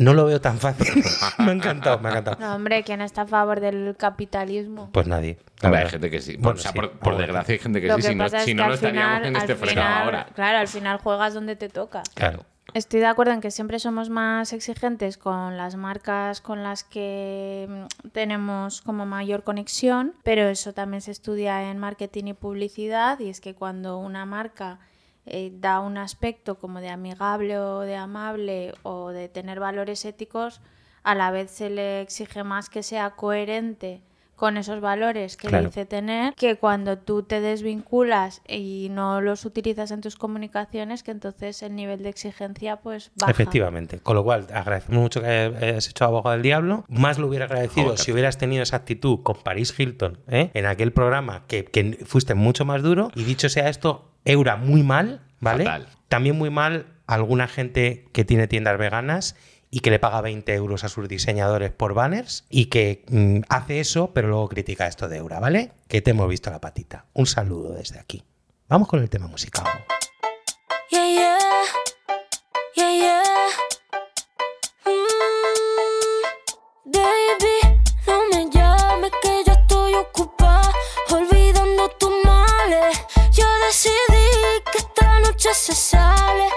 No lo veo tan fácil. me ha encantado, me ha encantado. No, hombre, ¿quién está a favor del capitalismo? Pues nadie. Hombre, hay gente que sí. Bueno, o sea, sí, por, desgracia hay gente que Lo sí. que Si no, es si no, al estaríamos final, en este final- ahora. Claro, al final juegas donde te toca. Claro. Estoy de acuerdo en que siempre somos más exigentes con las marcas con las que mm, tenemos como mayor conexión, pero eso también se estudia en marketing y publicidad y es que cuando una marca eh, da un aspecto como de amigable o de amable o de tener valores éticos, a la vez se le exige más que sea coherente con esos valores que Claro. dice tener, que cuando tú te desvinculas y no los utilizas en tus comunicaciones, que entonces el nivel de exigencia pues baja. Efectivamente. Con lo cual, agradecemos mucho que hayas hecho abogado del diablo. Más lo hubiera agradecido Joder. si hubieras tenido esa actitud con Paris Hilton ¿eh? en aquel programa que, que fuiste mucho más duro. Y dicho sea esto, Eura muy mal, ¿vale? Fatal. También muy mal alguna gente que tiene tiendas veganas y que le paga 20 euros a sus diseñadores por banners y que mm, hace eso, pero luego critica esto de Eura, ¿vale? Que te hemos visto la patita. Un saludo desde aquí. Vamos con el tema musical. Yeah, yeah. Yeah. Mm, baby, no me llames que yo estoy ocupada olvidando tus males. Yo decidí que esta noche se sale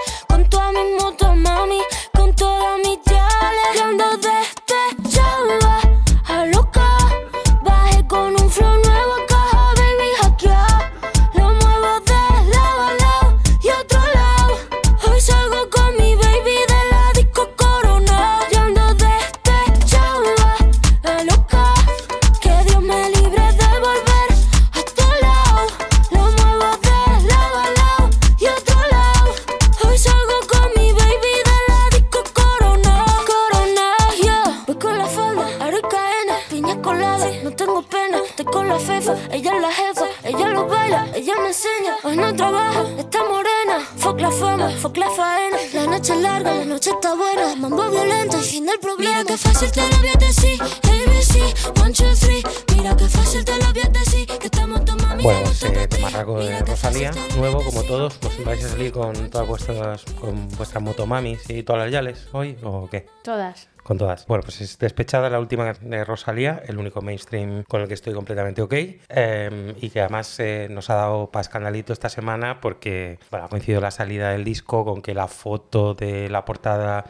motomamis y todas las yales hoy o qué? Todas. Con todas. Bueno, pues es Despechada, la última de Rosalía, el único mainstream con el que estoy completamente ok. eh, y que además eh, nos ha dado para escandalito esta semana porque bueno, ha coincidido la salida del disco con que la foto de la portada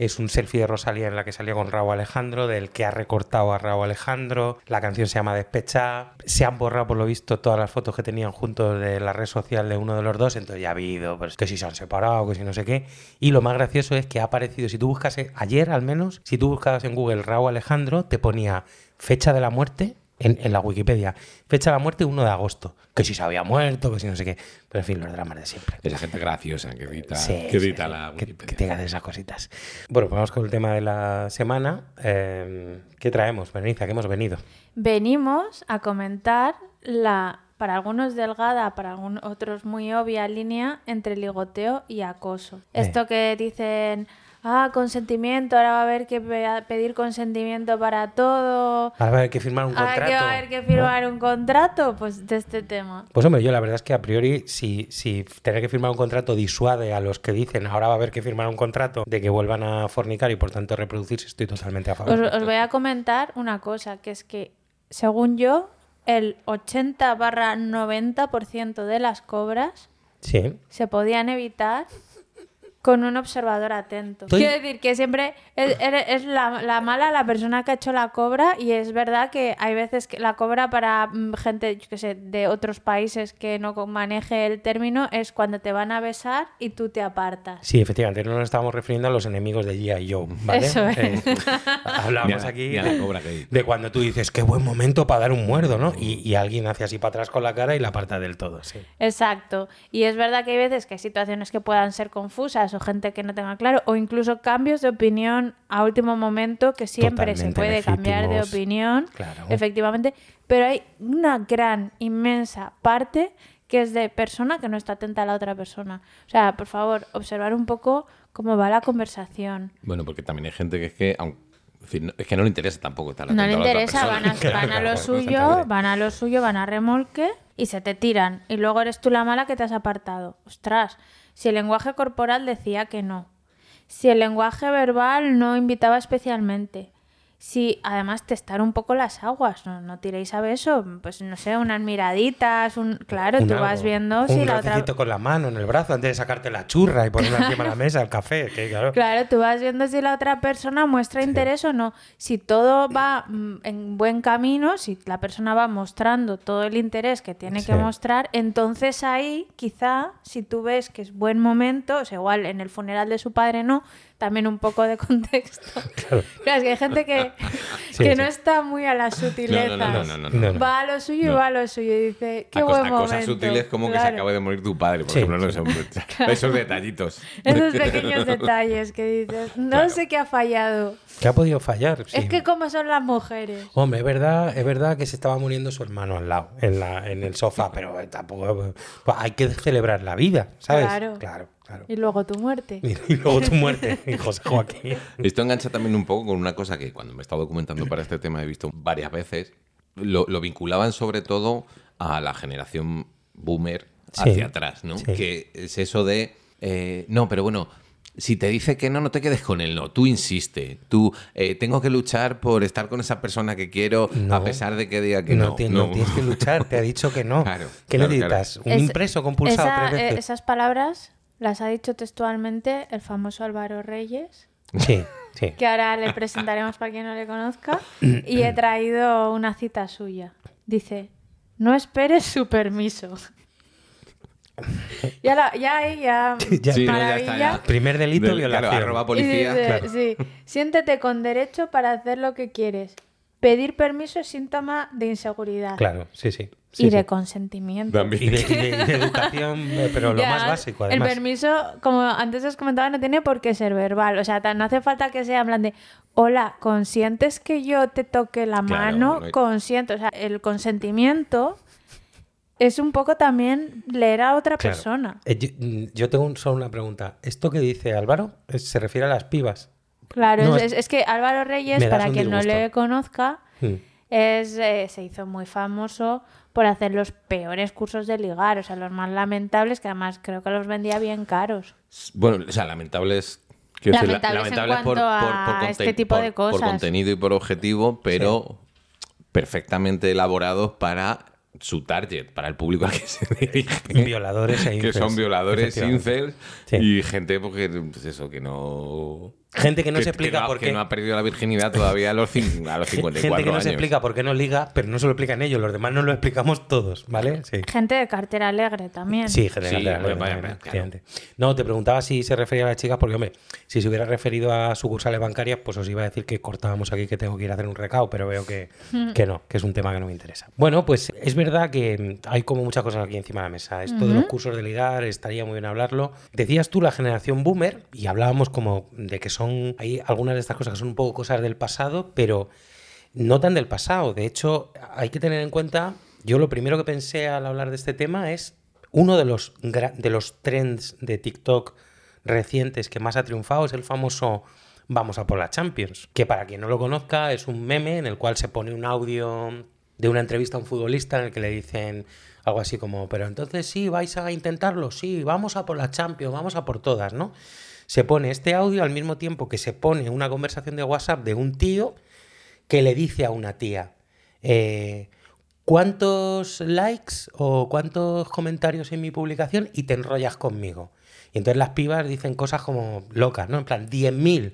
es un selfie de Rosalía en la que salía con Raúl Alejandro, del que ha recortado a Raúl Alejandro. La canción se llama Despechada. Se han borrado, por lo visto, todas las fotos que tenían juntos de la red social de uno de los dos. Entonces ya ha habido pues, que si se han separado, que si no sé qué. Y lo más gracioso es que ha aparecido, si tú buscas, eh, ayer al menos, si tú buscabas en Google Raúl Alejandro, te ponía fecha de la muerte en, en la Wikipedia. Fecha de la muerte 1 de agosto. Que si se había muerto, que si no sé qué. Pero en fin, los dramas de siempre. Esa gente graciosa que edita, Sí, que edita sí, la que, Wikipedia. que tengas esas cositas. Bueno, pues vamos con el tema de la semana. Eh, ¿Qué traemos, Berenice? ¿A qué hemos venido? Venimos a comentar la, para algunos delgada, para algún- otros muy obvia línea entre ligoteo y acoso. Eh. Esto que dicen, ah, consentimiento, ahora va a haber que pe- pedir consentimiento para todo. Ahora va a haber que firmar un Ahora contrato. que va a haber que ¿no? firmar un contrato, pues de este tema. Pues hombre, yo la verdad es que a priori, si, si tener que firmar un contrato disuade a los que dicen ahora va a haber que firmar un contrato de que vuelvan a fornicar y por tanto reproducirse, estoy totalmente a favor. Os, os voy a comentar una cosa, que es que, según yo, el 80 barra 90% de las cobras Sí. se podían evitar con un observador atento. Estoy- Quiero decir que siempre es, la, la mala la persona que ha hecho la cobra y es verdad que hay veces que la cobra para mm, gente, yo qué sé, de otros países que no maneje el término es cuando te van a besar y tú te apartas. Sí, efectivamente, no nos estábamos refiriendo a los enemigos de G.I. Joe, ¿vale? Eso es. Eh, hablamos aquí la cobra que- de cuando tú dices, qué buen momento para dar un muerdo, ¿no? Y, y alguien hace así para atrás con la cara y la aparta del todo, sí. Exacto. Y es verdad que hay veces que hay situaciones que puedan ser confusas o gente que no tenga claro o incluso cambios de opinión a último momento que siempre se Totalmente puede cambiar de legítimos. opinión, Claro. efectivamente, pero hay una gran, inmensa parte que es de persona que no está atenta a la otra persona. O sea, por favor, observar un poco cómo va la conversación. Bueno, porque también hay gente que es que, aun- en fin, no- es que no le interesa tampoco estar No le atento a la otra interesa, van a, van a lo suyo, van a lo suyo, van a remolque y se te tiran. Y luego eres tú la mala que te has apartado. Ostras, si el lenguaje corporal decía que no. Si el lenguaje verbal no invitaba especialmente. Si además testar un poco las aguas, no, no tiréis a beso, pues no sé, unas miraditas, un claro, Un tú algo, vas viendo un si la otra con la mano en el brazo antes de sacarte la churra y ponerla encima de la mesa, el café, que claro. Claro, tú vas viendo si la otra persona muestra interés o no. Si todo va mm, en buen camino, si la persona va mostrando todo el interés que tiene que Sí. mostrar, entonces ahí quizá, si tú ves que es buen momento, o sea, igual en el funeral de su padre no, también un poco de contexto. Claro. Claro, es que hay gente que, Sí, que sí. no está muy a las sutilezas. No, no, no, no, no, No, no. no. Va a lo suyo y No. va a lo suyo y dice, qué a, buen a momento. cosas sutiles como que se Claro. acaba de morir tu padre, por Sí, ejemplo, son esos detallitos. Esos pequeños detalles que dices, no Claro. sé qué ha fallado. ¿Qué ha podido fallar? Sí. Es que como son las mujeres. Hombre, es verdad, es verdad que se estaba muriendo su hermano al lado, en, la, en el sofá, pero tampoco. pues hay que celebrar la vida, ¿sabes? Claro. claro. Claro. Y luego tu muerte. Y, y luego tu muerte, y José Joaquín. Esto engancha también un poco con una cosa que cuando me he estado documentando para este tema he visto varias veces. Lo, lo vinculaban sobre todo a la generación boomer Sí, hacia atrás, ¿no? sí. Que es eso de, eh, no, pero bueno, si te dice que no, no te quedes con él, no, tú insiste, tú, eh, tengo que luchar por estar con esa persona que quiero No. a pesar de que diga que no, no. ti- no tienes que luchar, te ha dicho que no. Claro, ¿Qué claro, necesitas? Un Es- impreso compulsado esa- tres eh, veces. esas palabras las ha dicho textualmente el famoso Álvaro Reyes, Sí, sí. que ahora le presentaremos para quien no le conozca, y he traído una cita suya. Dice, no esperes su permiso. ya, la- ya ahí, ya... Ya- Sí, no, ya está, ya. Primer delito, Del- violación. Claro, arroba policía. dice, claro. sí, siéntete con derecho para hacer lo que quieres. Pedir permiso es síntoma de inseguridad Claro, sí, sí. sí, y de sí. consentimiento. También. Y de, y de- y de educación, eh, pero lo Ya, más básico, El además. permiso, como antes os comentaba, no tiene por qué ser verbal. O sea, no hace falta que sea en plan de, hola, ¿consientes que yo te toque la Claro, mano? no hay- Consiento. O sea, el consentimiento es un poco también leer a otra Claro. persona. Eh, yo, mm, yo tengo un- solo una pregunta. ¿Esto que dice Álvaro eh, se refiere a las pibas? Claro, No, es, es- es- es que Álvaro Reyes, para quien no le conozca, Mm. es, eh, se hizo muy famoso por hacer los peores cursos de ligar, o sea, los más lamentables, que además creo que los vendía bien caros. Bueno, o sea, lamentables. quiero decir, la- Lamentables en lamentables cuanto a conten- este tipo por- de por cosas. contenido y por objetivo, pero perfectamente elaborados para su target, para el público al que se dirige. Violadores e que incels, son violadores, efectivamente. incels Sí. y gente porque, pues eso, que no... Gente que no se explica no, por que qué. no ha perdido la virginidad todavía a los, a los 54 Gente que no años. se explica por qué no liga, pero no se lo explican ellos, los demás no lo explicamos todos, ¿vale? Sí. Gente de cartera alegre también. Sí, Sí, de hombre, ley, vaya, también, claro. No, te preguntaba si se refería a las chicas, porque, hombre, si se hubiera referido a sucursales bancarias, pues os iba a decir que cortábamos aquí que tengo que ir a hacer un recao, pero veo que, que no, que es un tema que no me interesa. Bueno, pues es verdad que hay como muchas cosas aquí encima de la mesa. Esto de los cursos de ligar, estaría muy bien hablarlo. Decías tú la generación boomer, y hablábamos como de que son, hay algunas de estas cosas que son un poco cosas del pasado, pero no tan del pasado. De hecho, hay que tener en cuenta, yo lo primero que pensé al hablar de este tema es uno de los, de los trends de TikTok recientes que más ha triunfado es el famoso Vamos a por la Champions, que para quien no lo conozca es un meme en el cual se pone un audio de una entrevista a un futbolista en el que le dicen algo así como, pero entonces sí, vais a intentarlo, sí, vamos a por la Champions, vamos a por todas, ¿no? Se pone este audio al mismo tiempo que se pone una conversación de WhatsApp de un tío que le dice a una tía, eh, ¿cuántos likes o cuántos comentarios en mi publicación y te enrollas conmigo? Y entonces las pibas dicen cosas como locas, ¿no? En plan, 10.000.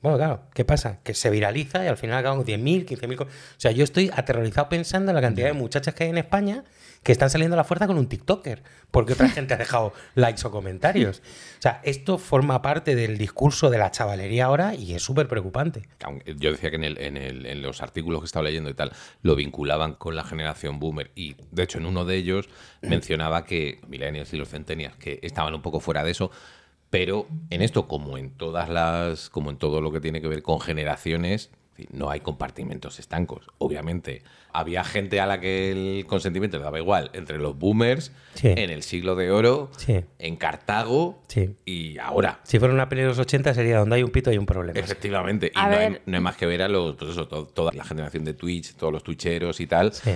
Bueno, claro, ¿qué pasa? Que se viraliza y al final acaban con 10.000, 15.000. co- O sea, yo estoy aterrorizado pensando en la cantidad de muchachas que hay en España que están saliendo a la fuerza con un TikToker, porque otra gente ha dejado likes o comentarios. O sea, esto forma parte del discurso de la chavalería ahora y es súper preocupante. Yo decía que en, el- en el- en los artículos que estaba leyendo y tal, lo vinculaban con la generación boomer. Y de hecho, en uno de ellos mencionaba que millennials y los centennials que estaban un poco fuera de eso. Pero en esto, como en todas las, como en todo lo que tiene que ver con generaciones, no hay compartimentos estancos. Obviamente, había gente a la que el consentimiento le daba igual entre los boomers, Sí. en el siglo de oro, Sí. en Cartago Sí. y ahora. Si fuera una peli de los 80 sería donde hay un pito y un problema. Efectivamente. Y no hay, no hay más que ver a los, pues eso, to- toda la generación de Twitch, todos los twitcheros y tal. Sí.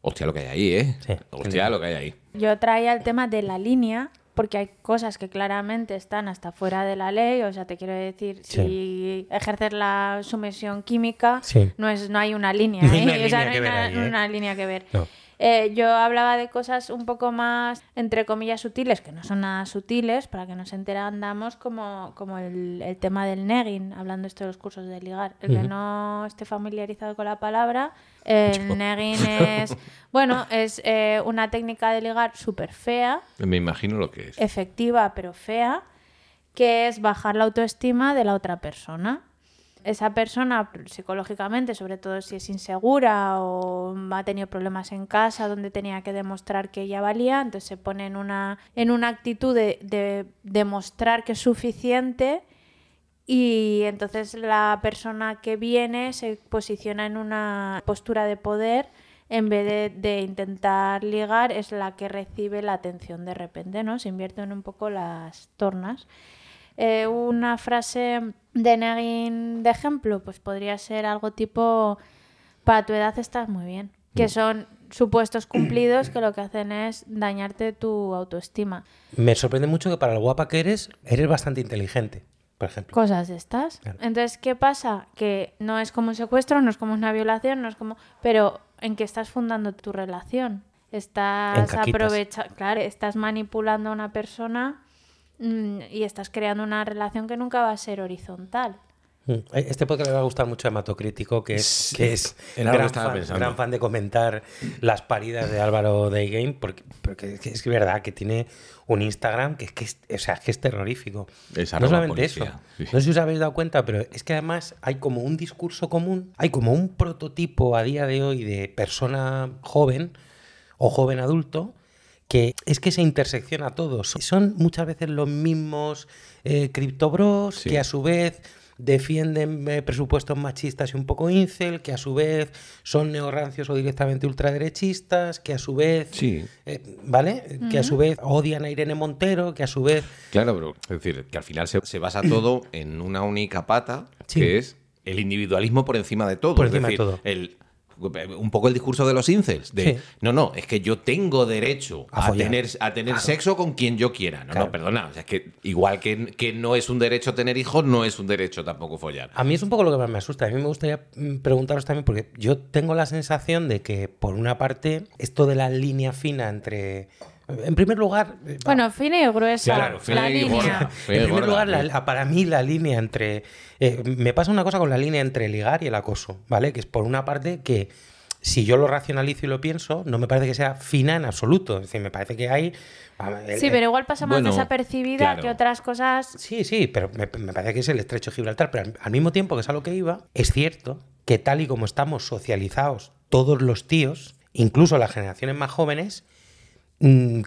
Hostia, lo que hay ahí, ¿eh? Sí. Hostia, lo que hay ahí. Yo traía el tema de la línea, porque hay cosas que claramente están hasta fuera de la ley. O sea, te quiero decir, Sí. si ejerces la sumisión química, Sí. no, es, no hay una línea. No hay una O sea, línea no hay una, ahí, ¿eh? una línea que ver. No. Eh, yo hablaba de cosas un poco más, entre comillas, sutiles, que no son nada sutiles, para que nos enterandamos, como, como el, el tema del negging, hablando esto de los cursos de ligar. El que no esté familiarizado con la palabra, el negging es, bueno, es eh, una técnica de ligar súper fea, Me imagino lo que es. efectiva pero fea, que es bajar la autoestima de la otra persona. Esa persona psicológicamente, sobre todo si es insegura o ha tenido problemas en casa donde tenía que demostrar que ella valía, entonces se pone en una, en una actitud de, de demostrar que es suficiente y entonces la persona que viene se posiciona en una postura de poder en vez de, de intentar ligar, es la que recibe la atención de repente, ¿no? Se invierten un poco las tornas. Eh, una frase de Negin de ejemplo, pues podría ser algo tipo, para tu edad estás muy bien, que son supuestos cumplidos que lo que hacen es dañarte tu autoestima. Me sorprende mucho que para lo guapa que eres, eres bastante inteligente, por ejemplo. cosas estas. Claro. Entonces, ¿qué pasa? Que no es como un secuestro, no es como una violación, no es como... Pero en qué estás fundando tu relación. Estás aprovechando, claro, estás manipulando a una persona mm, y estás creando una relación que nunca va a ser horizontal. Mm. Este podcast le va a gustar mucho a Hematocritico, que es, Sí, que es gran, estaba fan, pensando. gran fan de comentar las paridas de Álvaro Day Game, porque, porque es, que es verdad que tiene un Instagram que es, que es, o sea, que es terrorífico. Es no solamente policía, eso, sí. no sé si os habéis dado cuenta, pero es que además hay como un discurso común, hay como un prototipo a día de hoy de persona joven o joven adulto que es que se intersecciona a todos. Son muchas veces los mismos eh, criptobros Sí. que a su vez defienden eh, presupuestos machistas y un poco incel, que a su vez son neorrancios o directamente ultraderechistas, que a su vez, Sí. eh, ¿vale? Que a su vez odian a Irene Montero, que a su vez... Claro, pero es decir, que al final se, se basa todo en una única pata, Sí. que es el individualismo por encima de todo. Por es encima de todo. el un poco el discurso de los incels. De, Sí. no, no, es que yo tengo derecho A tener, a tener sexo con quien yo quiera. No, Claro. no, perdona. O sea, es que igual que, que no es un derecho tener hijos, no es un derecho tampoco follar. A mí es un poco lo que más me asusta. A mí me gustaría mm, preguntaros también, porque yo tengo la sensación de que, por una parte, esto de la línea fina entre. En primer lugar. eh, Bueno, fina y gruesa. Claro, fina la y línea. gorda. Fina en primer gorda, lugar, la- para mí la línea entre... eh, me pasa una cosa con la línea entre ligar y el acoso, ¿vale? Que es por una parte que si yo lo racionalizo y lo pienso, no me parece que sea fina en absoluto. Es decir, me parece que hay... el- Sí, pero igual pasa más Bueno, desapercibida claro. que otras cosas. Sí, sí, pero me, me parece que es el estrecho de Gibraltar. Pero al, al mismo tiempo, que es a lo que iba, es cierto que tal y como estamos socializados todos los tíos, incluso las generaciones más jóvenes,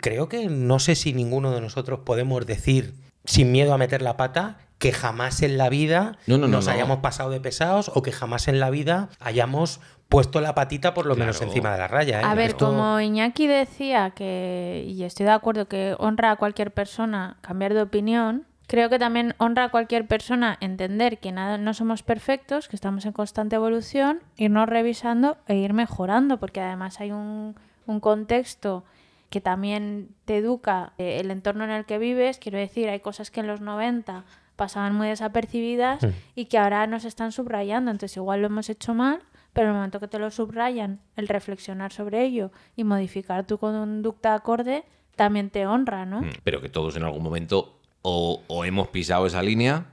creo que no sé si ninguno de nosotros podemos decir, sin miedo a meter la pata, que jamás en la vida No, no, no, nos no. hayamos pasado de pesados o que jamás en la vida hayamos puesto la patita por lo menos encima de la raya. ¿eh? A ver, Esto- como Iñaki decía que, y estoy de acuerdo que honra a cualquier persona cambiar de opinión, creo que también honra a cualquier persona entender que nada, no somos perfectos, que estamos en constante evolución, irnos revisando e ir mejorando, porque además hay un, un contexto que también te educa eh, el entorno en el que vives. Quiero decir, hay cosas que en los 90 pasaban muy desapercibidas Mm. y que ahora nos están subrayando. Entonces igual lo hemos hecho mal, pero en el momento que te lo subrayan, el reflexionar sobre ello y modificar tu conducta acorde, también te honra, ¿no? Mm, Pero que todos en algún momento o, o hemos pisado esa línea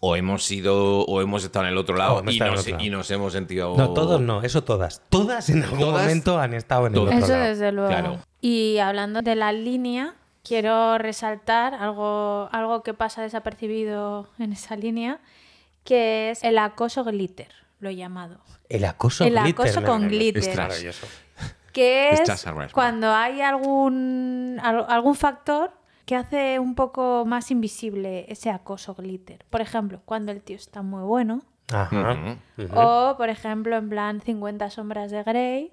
o hemos sido o hemos estado en el otro lado, y, nos, y hemos sentido... No, todos no, eso todas. Todas en algún Todas- momento han estado en el todas. otro Eso lado. desde luego. Claro. Y hablando de la línea, quiero resaltar algo, algo que pasa desapercibibido en esa línea, que es el acoso glitter, lo he llamado. El acoso El glitter, acoso me- con glitter. es maravilloso. que Es cuando hay algún, al- algún factor que hace un poco más invisible ese acoso glitter. Por ejemplo, cuando el tío está muy bueno. Ajá. O, por ejemplo, en plan 50 sombras de Grey,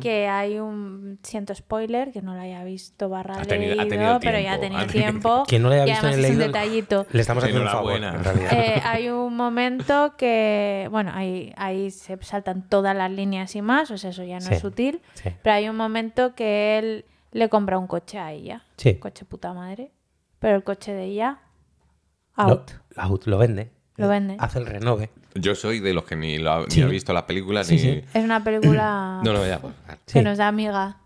Que hay un... Siento spoiler, que no lo haya visto barra Ha tenido- ha leído, tenido pero ya ha tiempo, tenido ha tenido tiempo. Quien no lo haya y visto además ni es un detallito. le estamos haciendo un favor, Enhorabuena. en realidad. Eh, hay un momento que, bueno, ahí, ahí se saltan todas las líneas y más, o sea, eso ya no Sí, es sutil, sí. pero hay un momento que él le compra un coche a ella, Sí. coche puta madre, pero el coche de ella, Lo, out, lo vende. Lo vende. Hace el renove. Yo soy de los que ni, lo ha, ni Sí. visto la película Sí, ni... sí. Es una película No, no, ya, pues, que nos da amiga.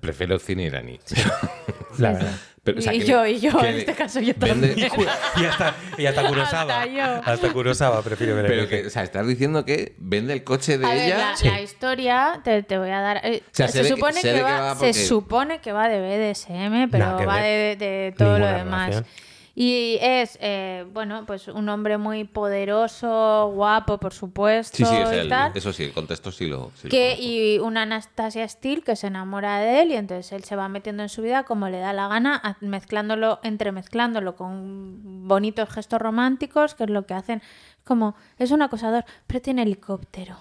Prefiero el cine iraní. La verdad. Pero, o sea, y que- yo, y yo, en este caso yo vende- también. Y hasta, y hasta Kurosawa. Hasta yo. Hasta Kurosawa prefiero ver el Pero que, o sea, estás diciendo que vende el coche de A ver, ella. la, Sí. la historia te, te voy a dar. eh, sea, se, supone que va, va se supone que va de BDSM, pero va de, de todo lo demás. relación. Y es, eh, bueno, pues un hombre muy poderoso, guapo, por supuesto, Sí, sí, es y tal. eso sí, el contexto sí lo. sí que, y una Anastasia Steele que se enamora de él y entonces él se va metiendo en su vida como le da la gana, mezclándolo, entremezclándolo con bonitos gestos románticos, que es lo que hacen. Como, es un acosador, pero tiene helicóptero.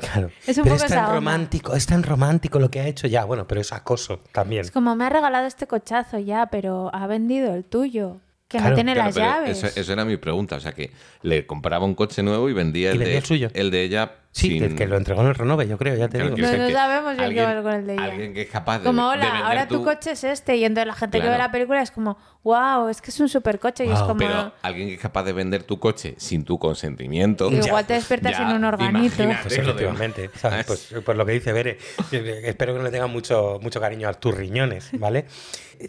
Claro. Es un pero poco es tan romántico, es tan romántico lo que ha hecho ya. Bueno, pero es acoso también. Es como, me ha regalado este cochazo ya, pero ha vendido el tuyo, que Claro. no tiene Claro, las pero llaves. Eso, eso era mi pregunta. O sea, que le compraba un coche nuevo y vendía Y el, vendía de, el suyo. el de ella. Sí, sin- el que lo entregó en el renove, yo creo, ya te Claro, digo. quiero No, que sabemos bien qué alguien- va con el de ella. Alguien que es capaz de. Como, de hola, ahora tu coche es este. Y entonces la gente que ve la película es como, wow, es que es un supercoche. Y es Wow, como, Pero alguien que es capaz de vender tu coche sin tu consentimiento. Igual te despiertas en un organito. Pues efectivamente. ¿sabes? Pues, pues lo que dice Bere. Espero que no le tengan mucho, mucho cariño a tus riñones, ¿vale?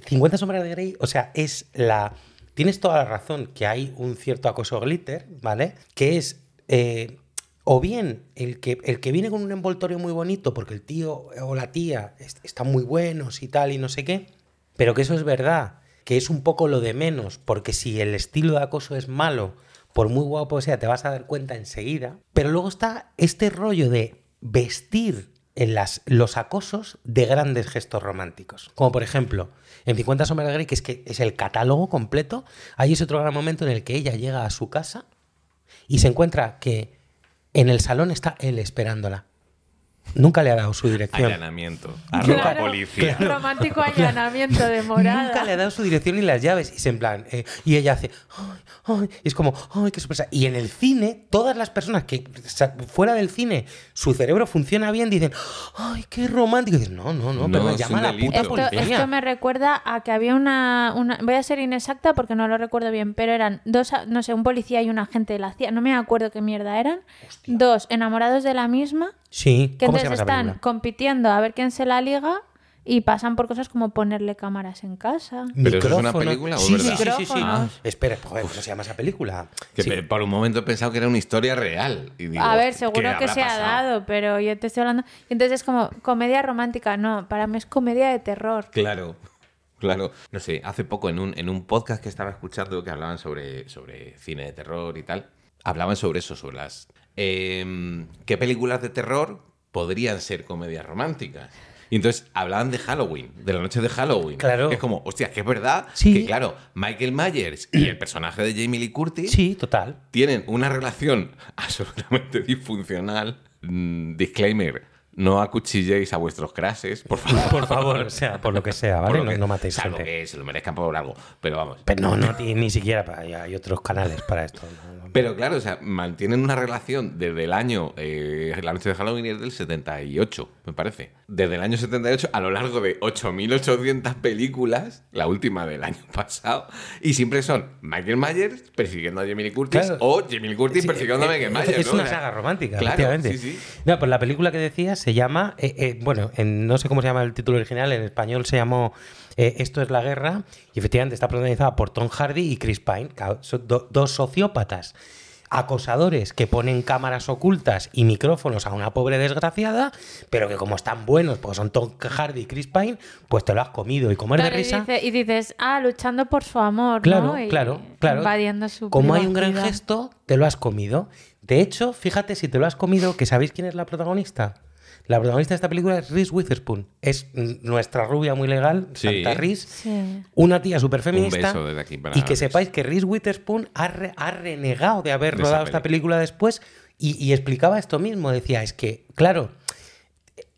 50 sombras de Grey, o sea, es la. Tienes toda la razón que hay un cierto acoso glitter, ¿vale? Que es. eh, o bien el que, el que viene con un envoltorio muy bonito porque el tío o la tía est- están muy buenos y tal y no sé qué, pero que eso es verdad, que es un poco lo de menos, porque si el estilo de acoso es malo, por muy guapo sea, te vas a dar cuenta enseguida. Pero luego está este rollo de vestir en los acosos de grandes gestos románticos. Como por ejemplo, en 50 sombras de Grey, que es que es el catálogo completo, hay ese otro gran momento en el que ella llega a su casa y se encuentra que en el salón está él esperándola. Nunca le ha dado su dirección. Allanamiento. Arroba Claro, policía. Romántico allanamiento de morada. Nunca le ha dado su dirección ni las llaves. Y es en plan. eh, y ella hace. "Ay, ay", y es como. ¡Ay, qué sorpresa! Y en el cine, todas las personas que fuera del cine, su cerebro funciona bien, dicen. ¡Ay, qué romántico! Y dices, no, no, no, No, pero llama a la puta Esto, policía. esto me recuerda a que había una, una- Voy a ser inexacta porque no lo recuerdo bien, pero eran dos, no sé, un policía y un agente de la CIA, no me acuerdo qué mierda eran. Dos enamorados de la misma, Sí, que ¿cómo se entonces llama esa están película? compitiendo a ver quién se la liga y pasan por cosas como ponerle cámaras en casa. ¿Pero eso es una película o sí, verdad? sí, sí, sí. Micrófonos. Espera, joder, ¿cómo se llama esa película? Que Sí. por un momento he pensado que era una historia real. Y digo, a ver, ¿qué seguro que se ha dado, pero yo te estoy hablando. Y entonces es como comedia romántica, no, para mí es comedia de terror. Claro, claro. No sé, hace poco en un, en un podcast que estaba escuchando que hablaban sobre, sobre cine de terror y tal, hablaban sobre eso, sobre las... em, ¿Qué películas de terror podrían ser comedias románticas? Y entonces hablaban de Halloween, de la noche de Halloween. Claro. Es como, hostia, que es verdad Sí. que, claro, Michael Myers y el personaje de Jamie Lee Curtis Sí, total. tienen una relación absolutamente disfuncional. Mm, disclaimer, no acuchilléis a vuestros crashes, por favor. Por favor, o sea, por lo que sea, Por ¿vale? lo No, que- no matéis salvo gente. que se lo merezcan por algo, pero vamos. Pero no, no, ni, ni siquiera para. Hay otros canales para esto. no. Pero claro, o sea, mantienen una relación desde el año, eh, la noche de Halloween es del 78, me parece. Desde el año 78 a lo largo de 8.800 películas, la última del año pasado, y siempre son Michael Myers persiguiendo a Jamie Lee Curtis Claro. o Jamie Lee Curtis Sí, persiguiendo a eh, Michael eh, Myers. Es ¿no? una saga romántica, claro, efectivamente. sí, sí. No, pues la película que decías se llama, eh, eh, bueno, en- no sé cómo se llama el título original, en español se llamó eh, Esto es la guerra, y efectivamente está protagonizada por Tom Hardy y Chris Pine, son do- dos sociópatas acosadores que ponen cámaras ocultas y micrófonos a una pobre desgraciada, pero que como están buenos, porque son Tom Hardy y Chris Pine, pues te lo has comido y comer Claro, de y, risa. dice- y dices, ah, luchando por su amor, Claro, claro, claro. Invadiendo su Como hay un gran gesto, te lo has comido. De hecho, fíjate si te lo has comido, que sabéis quién es la protagonista. La protagonista de esta película es Reese Witherspoon. Es nuestra rubia muy legal, Sí. Santa Reese. Sí. Una tía súper feminista. Un beso desde aquí para y que Reese. sepáis que Reese Witherspoon ha, re- ha renegado de haber De rodado esta película después y, y explicaba esto mismo. Decía, es que, claro,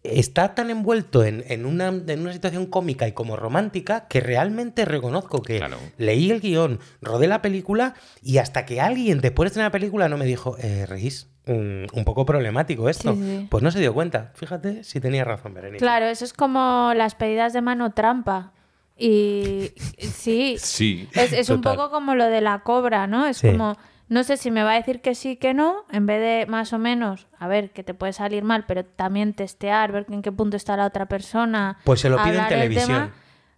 está tan envuelto en, en una, en una situación cómica y como romántica que realmente reconozco que Claro. leí el guion, rodé la película y hasta que alguien después de estrenar la película no me dijo, eh, Reis, un poco problemático esto. Sí, sí. Pues no se dio cuenta. Fíjate si tenía razón, Berenice. Claro, eso es como las pedidas de mano trampa. Y sí, Sí. es, es un poco como lo de la cobra, ¿no? Es Sí. como, no sé si me va a decir que sí, que no, en vez de más o menos, a ver, que te puede salir mal, pero también testear, ver en qué punto está la otra persona. Pues se lo pide en televisión. tema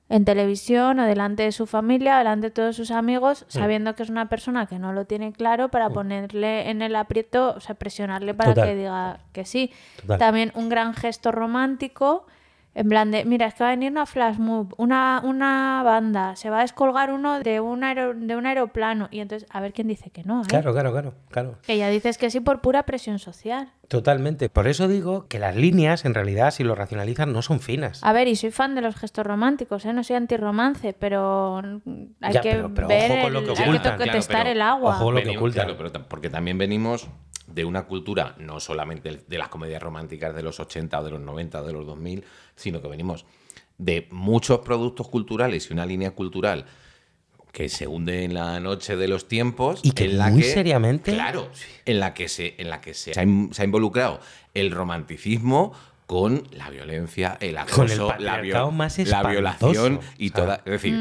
en televisión o delante de su familia, delante de todos sus amigos, sabiendo que es una persona que no lo tiene claro para ponerle en el aprieto, o sea, presionarle para Total. que diga que sí. Total. También un gran gesto romántico, en plan de, mira, es que va a venir una flash move, una, una banda, se va a descolgar uno de un, aero- de un aeroplano y entonces a ver quién dice que no. ¿eh? Claro, claro, claro, claro. Que ya dices que sí por pura presión social. Totalmente. Por eso digo que las líneas, en realidad, si lo racionalizan, no son finas. A ver, y soy fan de los gestos románticos, ¿eh? no soy antirromance, pero hay Ya, que pero- pero ver, ojo con lo el- que hay que Claro, testar pero el agua. ojo lo que ocultan. Claro, pero porque también venimos de una cultura, no solamente de las comedias románticas de los 80 o de los 90 o de los 2000, sino que venimos de muchos productos culturales y una línea cultural que se hunde en la noche de los tiempos Y que en la muy que, seriamente- claro en la que se en la que se ha, in- se ha involucrado el romanticismo con la violencia el acoso Con el la, más violación y toda es decir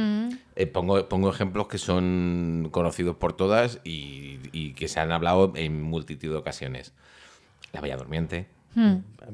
eh, pongo, pongo ejemplos que son conocidos por todas y, y que se han hablado en multitud de ocasiones la Bella Durmiente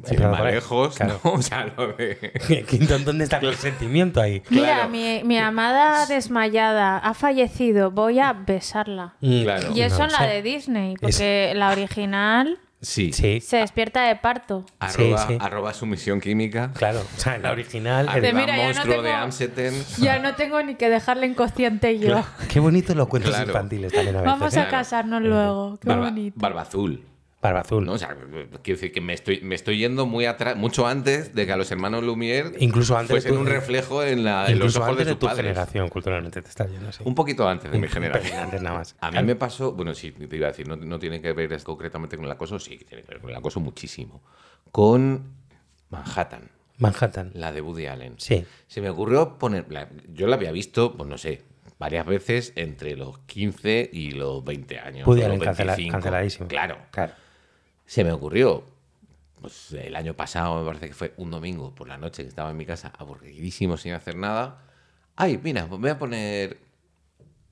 Pero, más vale, lejos claro. ¿no? o sea lo de ¿Dónde está el sentimiento ahí? Mira, Claro. mi, mi amada desmayada ha fallecido, voy a besarla. Mm, Claro. Y eso no en la de Disney, porque la original sí, Sí, se despierta de parto. Arroba, Sí, sí. arroba sumisión química claro. O sea, en la original. el- De Arriba mira, ya no monstruo de tengo- Amseten Ya no tengo ni que dejarla inconsciente yo. Qué bonitos los cuentos Claro. infantiles también a veces. Vamos ¿eh? a casarnos luego. Qué Barba, bonito. Barba Azul Barba azul. ¿no? O sea, quiero decir que me estoy, me estoy yendo muy atrás, mucho antes de que a los hermanos Lumière Incluso antes fuesen tu- un reflejo en, la, en los ojos antes de de tu padres. generación, culturalmente te estás yendo así. Un poquito antes de mi generación. antes nada más. A mí me pasó, bueno, sí, te iba a decir, no, no tiene que ver concretamente con el acoso, sí tiene que ver con el acoso muchísimo. Con Manhattan, Manhattan. la de Woody Allen. Sí. Se me ocurrió poner. la- yo la había visto, pues no sé, varias veces entre los 15 y los 20 años. Woody Allen cancela- 25. canceladísimo. Claro. Claro. Se me ocurrió. Pues el año pasado, me parece que fue un domingo por la noche que estaba en mi casa, aburridísimo sin hacer nada. Ay, mira, voy a poner.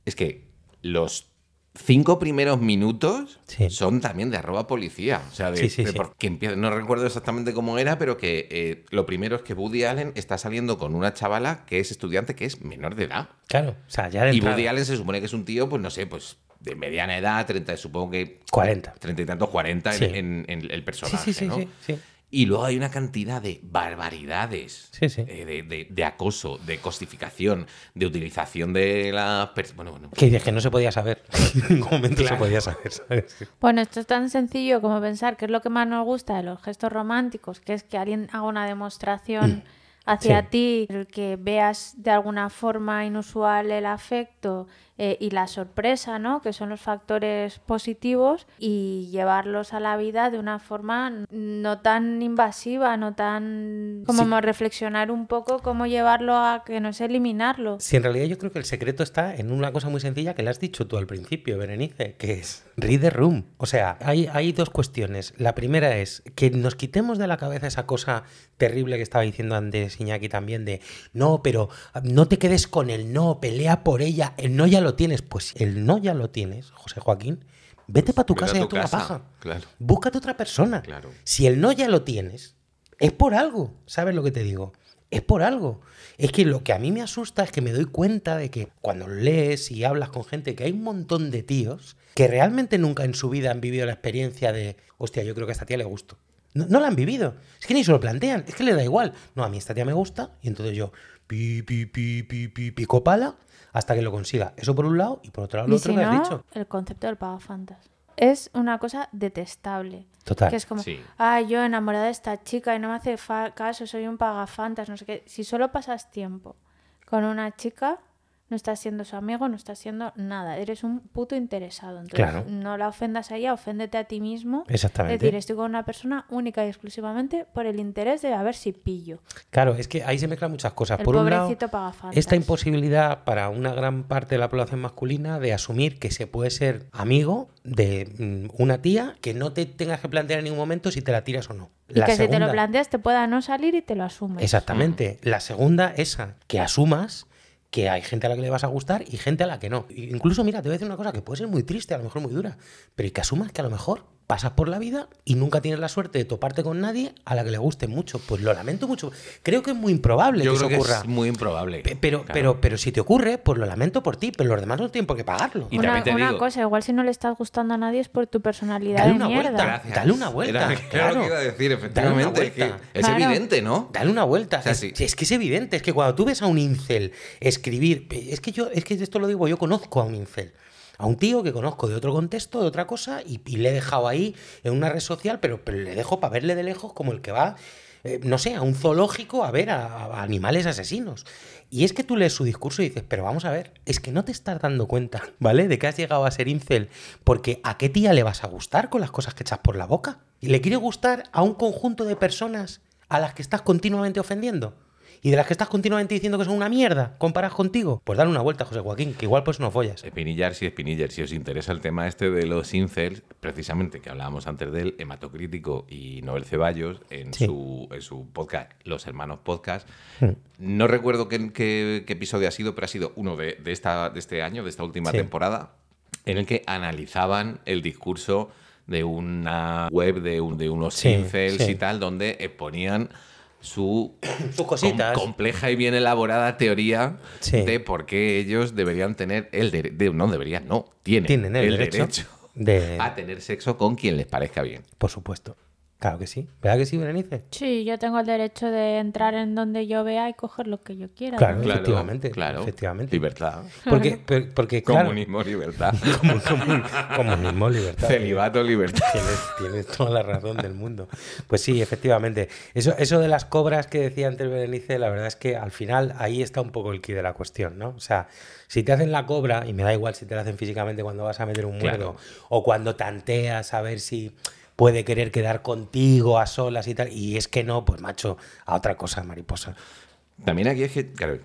Es que los cinco primeros minutos Sí. son también de arroba policía. O sea, de, Sí, sí, de sí. por- que empieza- no recuerdo exactamente cómo era, pero que eh, lo primero es que Woody Allen está saliendo con una chavala que es estudiante que es menor de edad. Claro. O sea, ya de Y Woody Allen se supone que es un tío, pues no sé, pues de mediana edad, 30, supongo que 40. 30 y tantos, 40 en- Sí. en, en el personaje. sí, sí, ¿no? sí, sí. Y luego hay una cantidad de barbaridades. Sí, sí. eh, de, de- de acoso, de cosificación, de utilización de las personas. Bueno, bueno. Que que no se podía saber. en ningún momento se podía saber, ¿sabes? Bueno, esto es tan sencillo como pensar que es lo que más nos gusta de los gestos románticos, que es que alguien haga una demostración hacia Sí. ti, el que veas de alguna forma inusual el afecto eh, y la sorpresa, ¿no? Que son los factores positivos y llevarlos a la vida de una forma no tan invasiva, no tan como Sí. reflexionar un poco cómo llevarlo a que no es eliminarlo. Si en realidad yo creo que el secreto está en una cosa muy sencilla que le has dicho tú al principio, Berenice, que es read the room. O sea, hay, hay dos cuestiones. La primera es que nos quitemos de la cabeza esa cosa terrible que estaba diciendo antes Iñaki también de no, pero no te quedes con el no, pelea por ella, el no ya lo tienes. Pues el no ya lo tienes, José Joaquín. Vete para tu Vete a casa y tu a tu la casa, paja. claro. Búscate otra persona. Claro. Si el no ya lo tienes, es por algo. ¿Sabes lo que te digo? Es por algo. Es que lo que a mí me asusta es que me doy cuenta de que cuando lees y hablas con gente, que hay un montón de tíos que realmente nunca en su vida han vivido la experiencia de, hostia, yo creo que a esta tía le gusto. No, no la han vivido. Es que ni se lo plantean. Es que le da igual. No, a mí esta tía me gusta y entonces yo pi, pi, pi, pi, pi, pico pala hasta que lo consiga. Eso por un lado y por otro lado lo otro si que has no, dicho. el concepto del pagafantas. Es una cosa detestable. Total. Que es como, Sí. ah, yo enamorada de esta chica y no me hace caso, soy un pagafantas, no sé qué. Si solo pasas tiempo con una chica, no estás siendo su amigo, no estás siendo nada. Eres un puto interesado. Entonces, Claro. no la ofendas a ella, oféndete a ti mismo. Exactamente. Es decir, estoy con una persona única y exclusivamente por el interés de a ver si pillo. Claro, es que ahí se mezclan muchas cosas. El por un lado, esta imposibilidad para una gran parte de la población masculina de asumir que se puede ser amigo de mm, una tía que no te tengas que plantear en ningún momento si te la tiras o no. Y La que si te lo planteas te pueda no salir y te lo asumes. Exactamente. La segunda, esa, que asumas que hay gente a la que le vas a gustar y gente a la que no. Incluso, mira, te voy a decir una cosa que puede ser muy triste, a lo mejor muy dura, pero y que asumas que a lo mejor pasas por la vida y nunca tienes la suerte de toparte con nadie a la que le guste mucho. Pues lo lamento mucho. Creo que es muy improbable Yo que creo eso que ocurra. es muy improbable. Pe- Pero, Claro. pero, pero si te ocurre, pues lo lamento por ti, pero los demás no tienen por qué pagarlo. Y una te una digo- cosa, igual si no le estás gustando a nadie es por tu personalidad Dale de una mierda. vuelta. Gracias. Dale una vuelta, Era, claro. lo que iba a decir, efectivamente. es que vuelta. es Claro. evidente, ¿no? Dale una vuelta. O sea, es, sí. es que es evidente, es que cuando tú ves a un incel escribir, es que yo, es que esto lo digo, yo conozco a un incel. A un tío que conozco de otro contexto, de otra cosa, y, le he dejado ahí en una red social, pero, pero le dejo para verle de lejos como el que va, eh, no sé, a un zoológico a ver a, a animales asesinos. Y es que tú lees su discurso y dices, pero vamos a ver, es que no te estás dando cuenta, ¿vale? De que has llegado a ser incel, porque ¿a qué tía le vas a gustar con las cosas que echas por la boca? ¿Y le quiere gustar a un conjunto de personas a las que estás continuamente ofendiendo? ¿Y de las que estás continuamente diciendo que son una mierda comparas contigo? Pues dale una vuelta, José Joaquín, que igual pues no follas. Espinillar, sí, Espinillar, si os interesa el tema este de los incels, precisamente que hablábamos antes de él, Hematocrítico y Noel Ceballos, en, Sí. su, en su podcast, Los Hermanos Podcast, Hmm. no recuerdo qué, qué- qué episodio ha sido, pero ha sido uno de, de esta, de este año, de esta última Sí. temporada, en el que analizaban el discurso de una web de, un- de unos Sí, incels y tal, donde exponían su Sus cositas. com- compleja y bien elaborada teoría Sí. de por qué ellos deberían tener el derecho, no deberían, no, tienen, Tienen el derecho de- a tener sexo con quien les parezca bien. Por supuesto. Claro que sí. ¿Verdad que sí, Berenice? Sí, yo tengo el derecho de entrar en donde yo vea y coger lo que yo quiera. Claro. Claro, efectivamente. claro. Efectivamente. Libertad. Porque, per- porque claro, Comunismo, libertad. Comun- comun- comunismo, libertad. Celibato, libertad. Tienes, tienes toda la razón del mundo. Pues sí, efectivamente. Eso, eso de las cobras que decía antes Berenice, la verdad es que al final ahí está un poco el quid de la cuestión, ¿no? O sea, si te hacen la cobra, y me da igual si te la hacen físicamente cuando vas a meter un muerdo, Claro. o cuando tanteas a ver si puede querer quedar contigo a solas y tal. Y es que no, pues macho, a otra cosa, mariposa. También aquí es que, claro,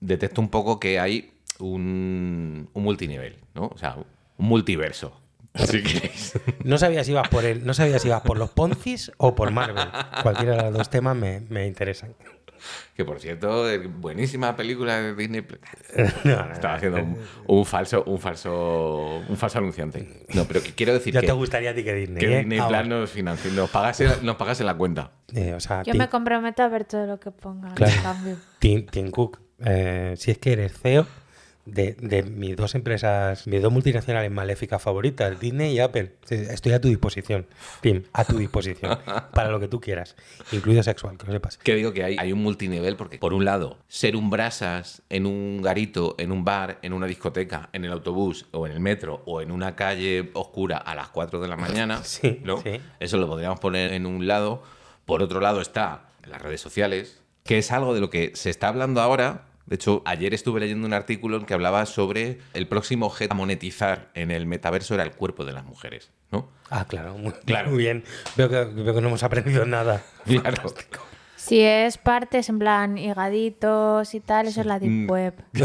detecto un poco que hay un, un multinivel, ¿no? O sea, un multiverso. Si. No sabía si ibas por el, no sabía si ibas por los Poncis o por Marvel. Cualquiera de los dos temas me, me interesan. Que por cierto, eh, buenísima película de Disney. No. Estaba haciendo un, un falso, un falso, un falso anunciante. No, pero que quiero decir Ya que, te gustaría a ti que Disney. que ¿eh? Disney Ahora. Plus nos financie, nos pagase, nos pagase la cuenta. Eh, o sea, Yo me comprometo a ver todo lo que pongan Claro. en cambio. Tim- Tim Cook, eh, si es que eres CEO de, de mis dos empresas, mis dos multinacionales maléficas favoritas, Disney y Apple, estoy a tu disposición, Tim, a tu disposición, para lo que tú quieras, incluido sexual, que lo sepas. Que digo que hay, hay un multinivel porque, por un lado, ser un brasas en un garito, en un bar, en una discoteca, en el autobús o en el metro o en una calle oscura a las 4 de la mañana, Sí, ¿no? sí. Eso lo podríamos poner en un lado. Por otro lado está las redes sociales, que es algo de lo que se está hablando ahora. De hecho, ayer estuve leyendo un artículo en que hablaba sobre el próximo objeto a monetizar en el metaverso era el cuerpo de las mujeres, ¿no? Ah, claro, muy, Claro. muy bien. Veo que, veo que no hemos aprendido nada. Claro. Si es partes en plan higaditos y tal, eso es la Mm. deep web.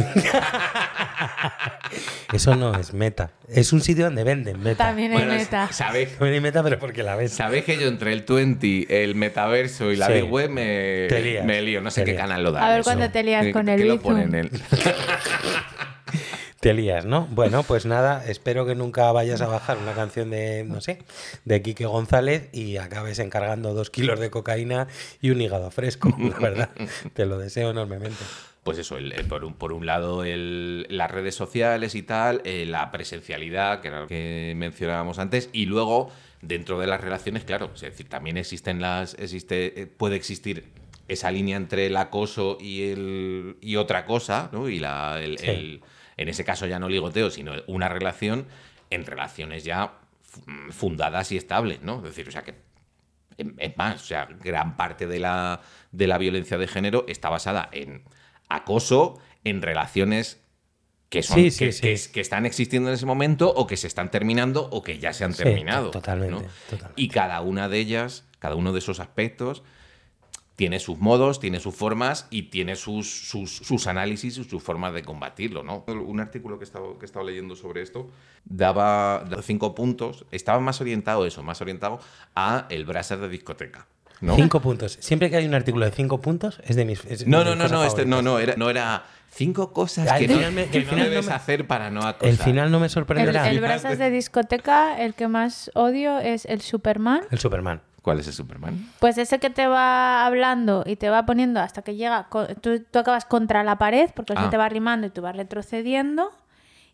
Eso no es meta. Es un sitio donde venden meta. También hay Bueno, meta. ¿sabéis? También hay meta, pero porque la ves. Sabéis que yo entre el 20, el metaverso y la Sí. Big Web me, Te lías. me lío. No sé Te qué lías. canal lo da. A ver eso. cuándo te lías ¿Qué- con qué el lo Bizum. ponen en el- Te lías, ¿no? Bueno, pues nada, espero que nunca vayas a bajar una canción de, no sé, de Quique González y acabes encargando dos kilos de cocaína y un hígado fresco, la verdad. Te lo deseo enormemente. Pues eso, el- el- por, un, por un lado el- las redes sociales y tal, eh, la presencialidad, que era lo que mencionábamos antes, y luego dentro de las relaciones, claro, es decir, también existen las, existe, eh, puede existir esa línea entre el acoso y el y otra cosa, ¿no? Y la, el- Sí. En ese caso ya no ligoteo, sino una relación en relaciones ya fu- fundadas y estables, ¿no? Es decir, o sea que es más, o sea, gran parte de la, de la violencia de género está basada en acoso, en relaciones que son Sí, sí, que, sí. que- que están existiendo en ese momento o que se están terminando o que ya se han terminado. to- totalmente, ¿no? totalmente. Y cada una de ellas, cada uno de esos aspectos, tiene sus modos, tiene sus formas y tiene sus, sus, sus análisis y sus formas de combatirlo, ¿no? Un artículo que he estado, que he estado leyendo sobre esto daba, daba cinco puntos, estaba más orientado eso, más orientado a el brasas de discoteca. ¿no? Cinco puntos. Siempre que hay un artículo de cinco puntos, es de mis. es No, de no, mis no, no, este, no, no, era, no era cinco cosas que no, final me- que el no final no debes me- hacer para no acosar. El final no me El, sorprenderá. el brasas de discoteca, el que más odio es el Superman. El Superman. ¿Cuál es el Superman? Pues ese que te va hablando y te va poniendo hasta que llega, tú, tú acabas contra la pared porque él Ah. se te va arrimando y tú vas retrocediendo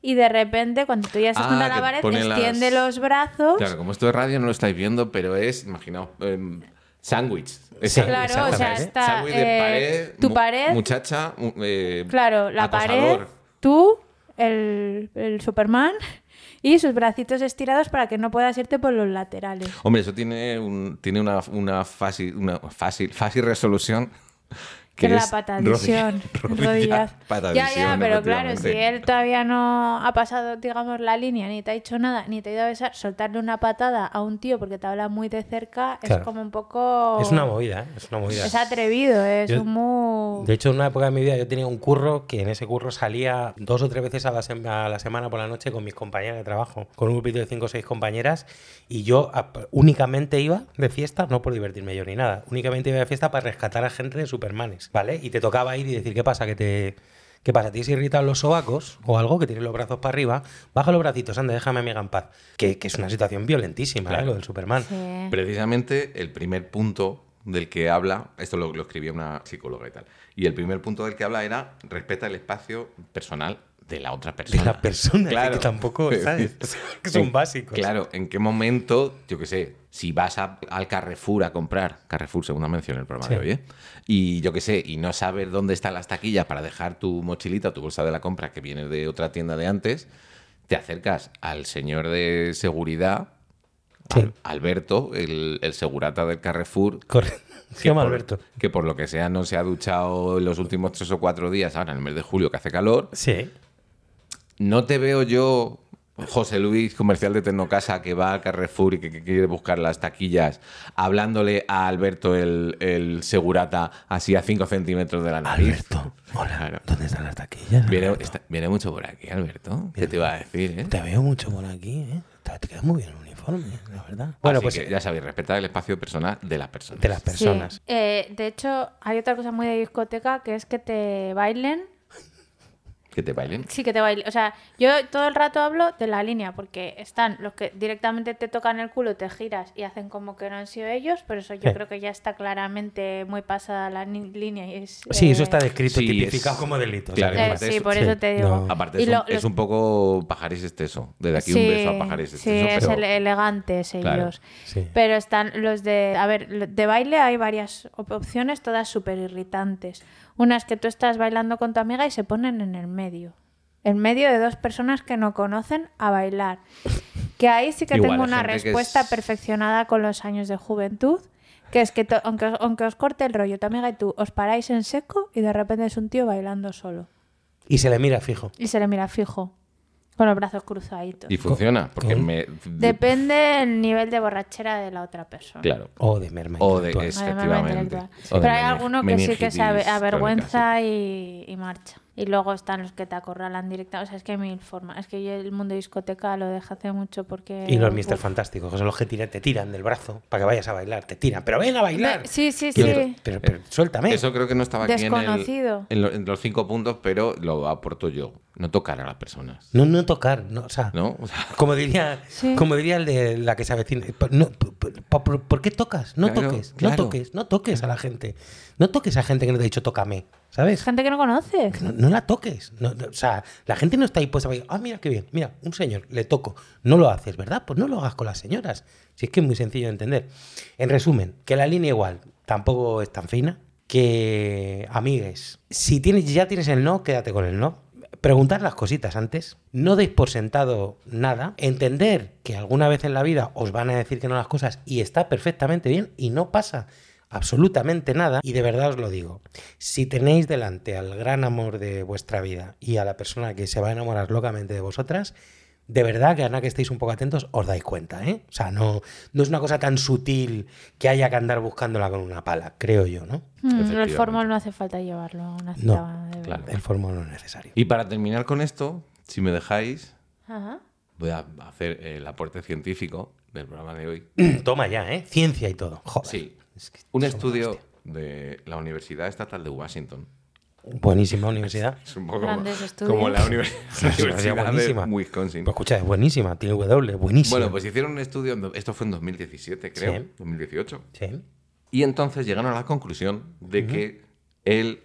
y de repente cuando tú ya estás Ah, contra la pared extiende las- los brazos. Claro, como esto de radio no lo estáis viendo, pero es, imaginaos, em, sándwich. Sí, Claro, o sea, está, de eh, pared, tu pared. muchacha, mu- eh, Claro, la acosador. pared, tú, el, el Superman y sus bracitos estirados para que no puedas irte por los laterales. Hombre, eso tiene, un, tiene una, una, fácil, una fácil, fácil resolución. Que es la patadición, rodilla- rodilla. rodilla- Ya, ya, pero claro, si él todavía no ha pasado, digamos, la línea, ni te ha dicho nada, ni te ha ido a besar, soltarle una patada a un tío porque te habla muy de cerca, Claro. es como un poco... Es una movida, ¿eh? Es una movida. Es atrevido, es Yo- un muy... De hecho, en una época de mi vida yo tenía un curro que en ese curro salía dos o tres veces a la, sem- a la semana por la noche con mis compañeras de trabajo, con un grupito de cinco o seis compañeras, y yo únicamente iba de fiesta, no por divertirme yo ni nada, únicamente iba de fiesta para rescatar a gente de Supermanes, ¿vale? Y te tocaba ir y decir, ¿qué pasa? Que te... ¿Qué pasa? ¿Tienes irritado los sobacos o algo? Que tienes los brazos para arriba. Baja los bracitos, anda, déjame a mi amiga en paz. Que, que es una situación violentísima, ¿eh? Claro. Lo del Superman. Sí. Precisamente el primer punto del que habla, esto lo, lo escribía una psicóloga y tal, y el primer punto del que habla era respeta el espacio personal de la otra De persona. la persona, que tampoco, ¿sabes? que son básicos. Claro, ¿en qué momento, yo qué sé, si vas a- al Carrefour a comprar, Carrefour segunda mención en el programa Sí. de hoy, ¿eh? y yo qué sé, y no sabes dónde están las taquillas para dejar tu mochilita o tu bolsa de la compra que viene de otra tienda de antes, te acercas al señor de seguridad, Sí. Alberto, el, el segurata del Carrefour, Corre- Se llama por- Alberto. que por lo que sea no se ha duchado en los últimos tres o cuatro días, ahora en el mes de julio que hace calor, Sí. No te veo yo José Luis, comercial de Tecnocasa, que va a Carrefour y que, que quiere buscar las taquillas, hablándole a Alberto, el, el segurata, así a 5 centímetros de la nariz. Alberto, hola. Claro. ¿Dónde están las taquillas? Viene, Alberto? está- viene mucho por aquí, Alberto. ¿Qué te iba a decir, eh? Te veo mucho por aquí, ¿eh? Te te queda muy bien el uniforme, la verdad. Bueno, Así pues que ya sabéis, respetar el espacio personal de las personas. de las personas. Sí. Eh, de hecho, hay otra cosa muy de discoteca que es que te bailen. Que te bailen. Sí, que te bailen. O sea, yo todo el rato hablo de la línea, porque están los que directamente te tocan el culo, te giras y hacen como que no han sido ellos, pero eso yo Sí. creo que ya está claramente muy pasada la línea. Y es, Sí, eso eh, está descrito, Sí, tipificado es- como delito. o claro, sea, que eh, aparte sí, es- por sí, eso te digo. no. Aparte, es, lo- un, es poco pajares exceso. Desde aquí un Sí, beso a pajares Sí, exceso. es pero- ele- elegantes Claro, ellos. sí. Pero están los de. A ver, de baile hay varias op- opciones, todas súper irritantes. Una es que tú estás bailando con tu amiga y se ponen en el medio. En medio de dos personas que no conocen a bailar. Que ahí sí que Igual, tengo una respuesta es- perfeccionada con los años de juventud. Que es que aunque, os- aunque os corte el rollo, tu amiga y tú os paráis en seco y de repente es un tío bailando solo. Y se le mira fijo. Y se le mira fijo, con los brazos cruzaditos. Y funciona, porque me... Depende el nivel de borrachera de la otra persona. Claro. O de merma O de efectivamente. O de Pero hay alguno que sí que se avergüenza y, y marcha. Y luego están los que te acorralan directamente. O sea, es que hay mil formas. Es que yo el mundo discoteca lo dejé hace mucho porque... Y los Mister. Fantásticos, que son los que tiran- te tiran del brazo para que vayas a bailar. Te tiran, pero ven a bailar. Sí, sí, sí. Pero, pero suéltame. Eso creo que no estaba aquí en, el- Desconocido. en, lo- en los cinco puntos, pero lo aporto yo. No tocar a las personas. No, no tocar, no, o sea, ¿No? O sea, como diría, Sí. como diría el de la que se avecina. No, ¿por, por- por qué tocas? No Claro, toques, claro. no toques, no toques a la gente. No toques a gente que no te ha dicho tócame, ¿sabes? Gente que no conoces. No, no la toques. No, no, o sea, la gente no está ahí pues a decir, ah, mira qué bien, mira, un señor, le toco. No lo haces, ¿verdad? Pues no lo hagas con las señoras. Si es que es muy sencillo de entender. En resumen, que la línea igual tampoco es tan fina. Que, amigues, si tienes, ya tienes el no, quédate con el no. Preguntar las cositas antes. No deis por sentado nada. Entender que alguna vez en la vida os van a decir que no las cosas y está perfectamente bien y no pasa absolutamente nada. Y de verdad os lo digo, si tenéis delante al gran amor de vuestra vida y a la persona que se va a enamorar locamente de vosotras, de verdad que a nada que estéis un poco atentos os dais cuenta, ¿eh? O sea, no, no es una cosa tan sutil que haya que andar buscándola con una pala, creo yo, ¿no? Mm, el formol no hace falta llevarlo a una cita No, de claro. El fórmula no es necesario. y para terminar con esto, si me dejáis, Ajá. voy a hacer el aporte científico del programa de hoy. Toma ya, ¿eh? Ciencia y todo. Joder. Sí. Es que Un estudio hostia. de la Universidad Estatal de Washington. Buenísima universidad. Es un poco como, la univers- Sí, la Universidad buenísima. de Wisconsin. Pues escucha, es buenísima, tiene W, buenísima. Bueno, pues hicieron un estudio, esto fue en 2017, creo, Sí. 2018. Sí. Y entonces llegaron a la conclusión de que él,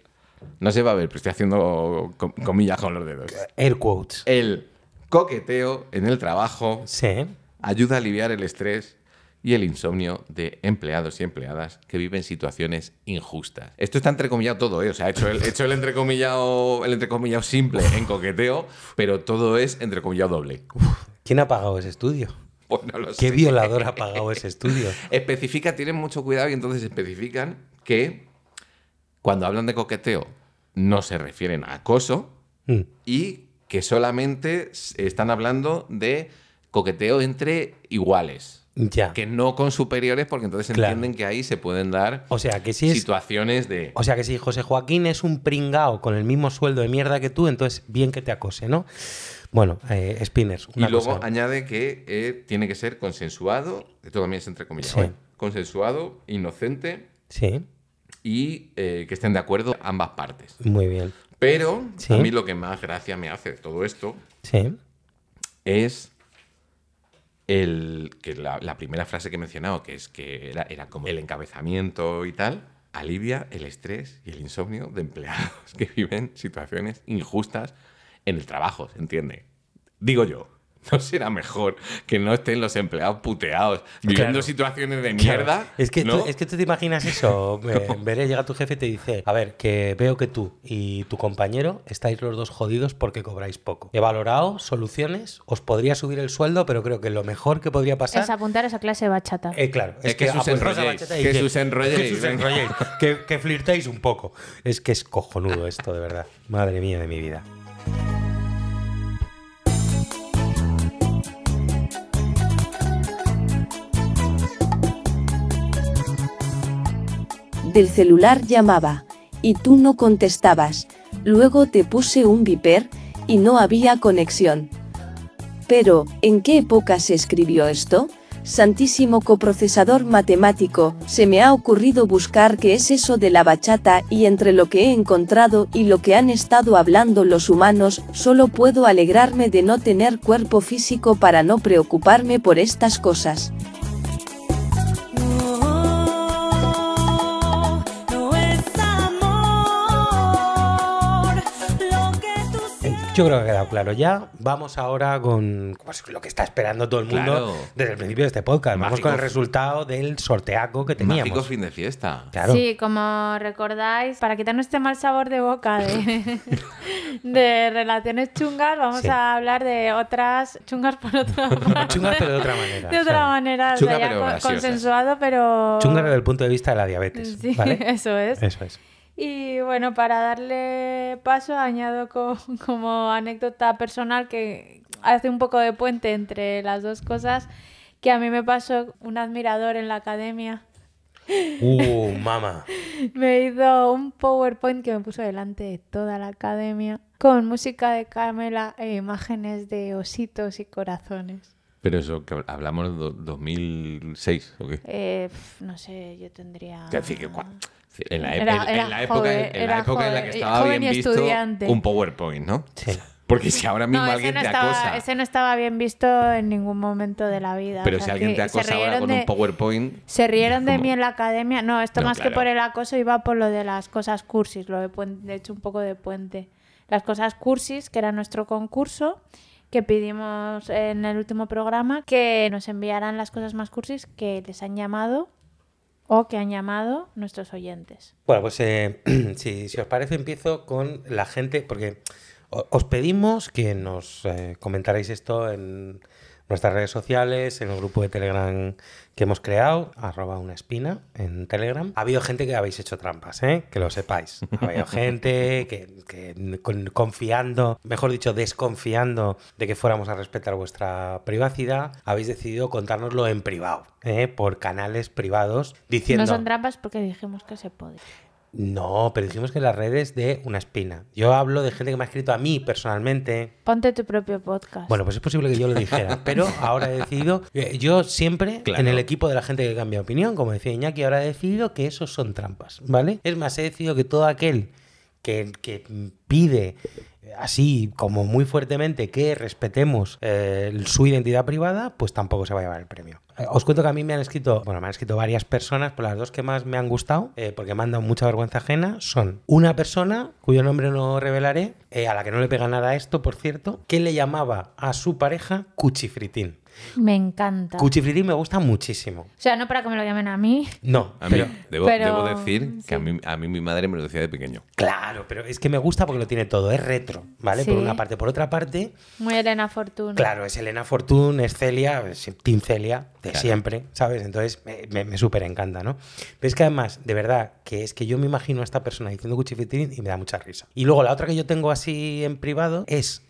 no se va a ver, pero estoy haciendo com- comillas con los dedos. Air quotes. El coqueteo en el trabajo Sí. ayuda a aliviar el estrés y el insomnio de empleados y empleadas que viven situaciones injustas. Esto está entrecomillado todo, ¿eh? O sea, he hecho el, he hecho el entrecomillado, el entrecomillado simple en coqueteo, pero todo es entrecomillado doble. ¿Quién ha pagado ese estudio? Pues no lo ¿Qué sé. violador ha pagado ese estudio? Especifica, tienen mucho cuidado y entonces especifican que cuando hablan de coqueteo no se refieren a acoso Mm. y que solamente están hablando de coqueteo entre iguales. Ya. Que no con superiores, porque entonces Claro. entienden que ahí se pueden dar O sea, que si es situaciones de. O sea que si José Joaquín es un pringao con el mismo sueldo de mierda que tú, entonces bien que te acose, ¿no? Bueno, eh, Spinners. Y una luego cosa. añade que eh, tiene que ser consensuado, esto también es entre comillas, Sí. consensuado, inocente Sí, y eh, que estén de acuerdo ambas partes. muy bien. Pero Sí. a mí lo que más gracia me hace de todo esto Sí, es el que la, la primera frase que he mencionado, que es que era, era como el encabezamiento y tal, alivia el estrés y el insomnio de empleados que viven situaciones injustas en el trabajo, ¿se entiende? Digo yo. ¿No será mejor que no estén los empleados puteados viviendo Claro. situaciones de Claro. mierda? Es que, ¿no? tú, es que tú te imaginas eso. veré, llega tu jefe y te dice: A ver, que veo que tú y tu compañero estáis los dos jodidos porque cobráis poco. He valorado soluciones, os podría subir el sueldo, pero creo que lo mejor que podría pasar. Es apuntar esa clase de bachata. Eh, claro, Es que sus apuestas a enrolléis, bachata y que sus enrolléis, que sus enrolléis, que, que flirtéis un poco. Es que es cojonudo esto, de verdad. Madre mía de mi vida. Del celular llamaba, y tú no contestabas. Luego te puse un viper, y no había conexión. Pero, ¿en qué época se escribió esto? Santísimo coprocesador matemático, se me ha ocurrido buscar qué es eso de la bachata y entre lo que he encontrado y lo que han estado hablando los humanos, solo puedo alegrarme de no tener cuerpo físico para no preocuparme por estas cosas. Yo creo que ha quedado claro ya. Vamos ahora con pues, lo que está esperando todo el mundo Claro. desde el principio de este podcast. Vamos Mágico. con el resultado del sorteaco que Mágico teníamos. fin de fiesta. Claro. Sí, como recordáis, para quitarnos este mal sabor de boca de, de relaciones chungas, vamos Sí. a hablar de otras chungas por otra parte. Chungas, pero de otra manera. De otra o sea, manera, o sea, chunga, ya pero co- graciosas. consensuado, pero... Chungas desde el punto de vista de la diabetes. Sí, ¿vale? eso es. Eso es. Y bueno, para darle paso, añado co- como anécdota personal que hace un poco de puente entre las dos cosas, que a mí me pasó un admirador en la academia. Uh, mama. Me hizo un PowerPoint que me puso delante de toda la academia con música de Camela e imágenes de ositos y corazones. Pero eso, que hablamos de do- 2006, ¿o qué? Eh, pf, no sé, yo tendría... Que decir que en la, Era- en- en era la época, joven, en la época en la que estaba bien visto estudiante. un PowerPoint, ¿no? Sí. Porque si ahora mismo No, alguien no, te estaba, acosa, ese no estaba bien visto en ningún momento de la vida. pero o si alguien te acosa ahora con de- un PowerPoint, Se rieron de mí en la academia. No, esto No, más que por el acoso iba por lo de las cosas cursis, lo de hecho un poco de puente. Las cosas cursis, que era nuestro concurso, que pedimos en el último programa que nos enviaran las cosas más cursis que les han llamado o que han llamado nuestros oyentes. Bueno, pues eh, si, os parece, empiezo con la gente, porque os pedimos que nos eh, comentarais esto en nuestras redes sociales, en el grupo de Telegram que hemos creado, arroba una espina en Telegram. Ha habido gente que habéis hecho trampas, ¿eh? que lo sepáis. Ha habido gente que, que con- confiando, mejor dicho, desconfiando de que fuéramos a respetar vuestra privacidad, habéis decidido contárnoslo en privado, ¿eh? por canales privados, diciendo... No son trampas porque dijimos que se podía. No, pero dijimos que las redes de una espina. Yo hablo de gente que me ha escrito a mí personalmente. Ponte tu propio podcast. Bueno, pues es posible que yo lo dijera, pero ahora he decidido, eh, yo siempre Claro. en el equipo de la gente que cambia opinión, como decía Iñaki, ahora he decidido que esos son trampas, ¿vale? Es más, he decidido que todo aquel que, que pide así como muy fuertemente que respetemos eh, su identidad privada, pues tampoco se va a llevar el premio. Eh, Os cuento que a mí me han escrito, bueno, me han escrito varias personas, pero las dos que más me han gustado, eh, porque me han dado mucha vergüenza ajena, son una persona, cuyo nombre no revelaré, a la que no le pega nada esto, por cierto, que le llamaba a su pareja cuchifritín. Me encanta. Cuchifritín me gusta muchísimo. o sea, no para que me lo llamen a mí. No, a mí, pero... debo, pero- debo decir sí. que a mí, a mí mi madre me lo decía de pequeño. Claro, pero es que me gusta porque lo tiene todo, es retro, ¿vale? Por una parte. Por otra parte, Muy Elena Fortuna. Claro, es Elena Fortune, es Celia, es Team Celia, de Claro. siempre, ¿sabes? Entonces me, me, me súper encanta, ¿no? Pero es que además, de verdad, que es que yo me imagino a esta persona diciendo cuchifritín y me da mucha risa. Y luego la otra que yo tengo así en privado es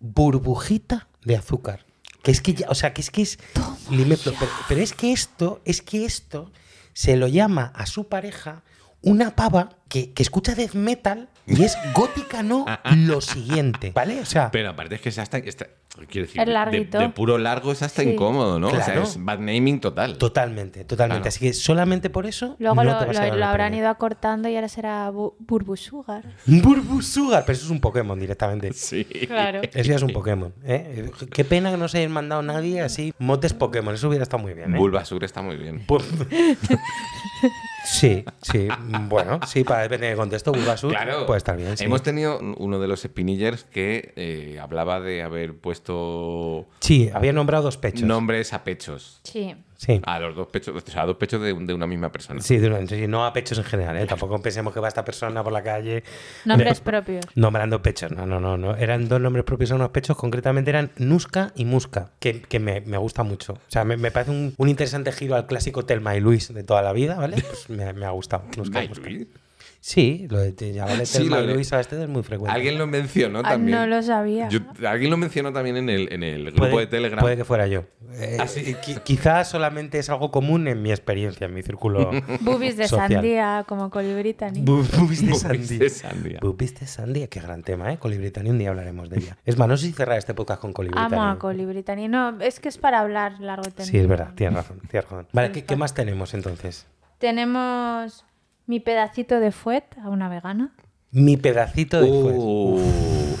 burbujita de azúcar. Que es que ya, o sea, que es que es... lime- pero, pero es que esto, es que esto se lo llama a su pareja una pava que, que escucha death metal y es gótica no lo siguiente, ¿vale? O sea, Pero aparte es que es hasta. Quiero decir, de- larguito. De, puro largo es hasta Sí. incómodo, ¿no? O sea, es bad naming total. Totalmente, totalmente. Claro. Así que solamente por eso. Luego no lo, te vas a lo- llevar lo el habrán premio. ido acortando y ahora será bu Burbusugar. Burbusugar, pero eso es un Pokémon directamente. Sí. Claro. Eso ya es un Pokémon. ¿eh? Qué pena que no se hayan mandado nadie así motes Pokémon. Eso hubiera estado muy bien. ¿eh? Bulbasur está muy bien. Bu- sí, sí. Bueno, sí, para depender del contexto, Bulbasur Claro. puede estar bien. Sí. Hemos tenido uno de los Spinillers que eh, hablaba de haber puesto Sí, había nombrado dos pechos. nombres a pechos. Sí. Sí. A los dos pechos, o sea, a dos pechos de, de una misma persona. Sí, de una- sí, no a pechos en general, ¿eh? Tampoco pensemos que va esta persona por la calle Nombres propios. nombrando pechos. No, no, no, no. Eran dos nombres propios a unos pechos, concretamente eran Nuska y Muska, que, que me, me gusta mucho. O sea, me, me parece un, un interesante giro al clásico Telma y Luis de toda la vida, ¿vale? Pues me, me ha gustado. Nuska y Ay, Muska. Luis. Sí, lo de Yabalete, Sí, lo y de- Luisa Bastet es muy frecuente. Alguien lo mencionó Ah, también. no lo sabía. Yo- alguien lo mencionó también en el, en el grupo puede, de Telegram. puede que fuera yo. Eh, ¿Ah, sí? qui- quizás solamente es algo común en mi experiencia, en mi círculo. Boobies de social. sandía, como Colibritani. Bu- Bubis de Bubis sandía. de sandía. Bubis de sandía, qué gran tema, ¿eh? Colibritani, un día hablaremos de ella. Es más, no sé si cerrar este podcast con Colibritani. Amo a Colibritani. No, es que es para hablar largo tendido. Sí, es verdad, tienes razón, tienes razón. Vale, ¿qué, qué más tenemos entonces? Tenemos mi pedacito de fuet a una vegana. Mi pedacito de fuet. Uh,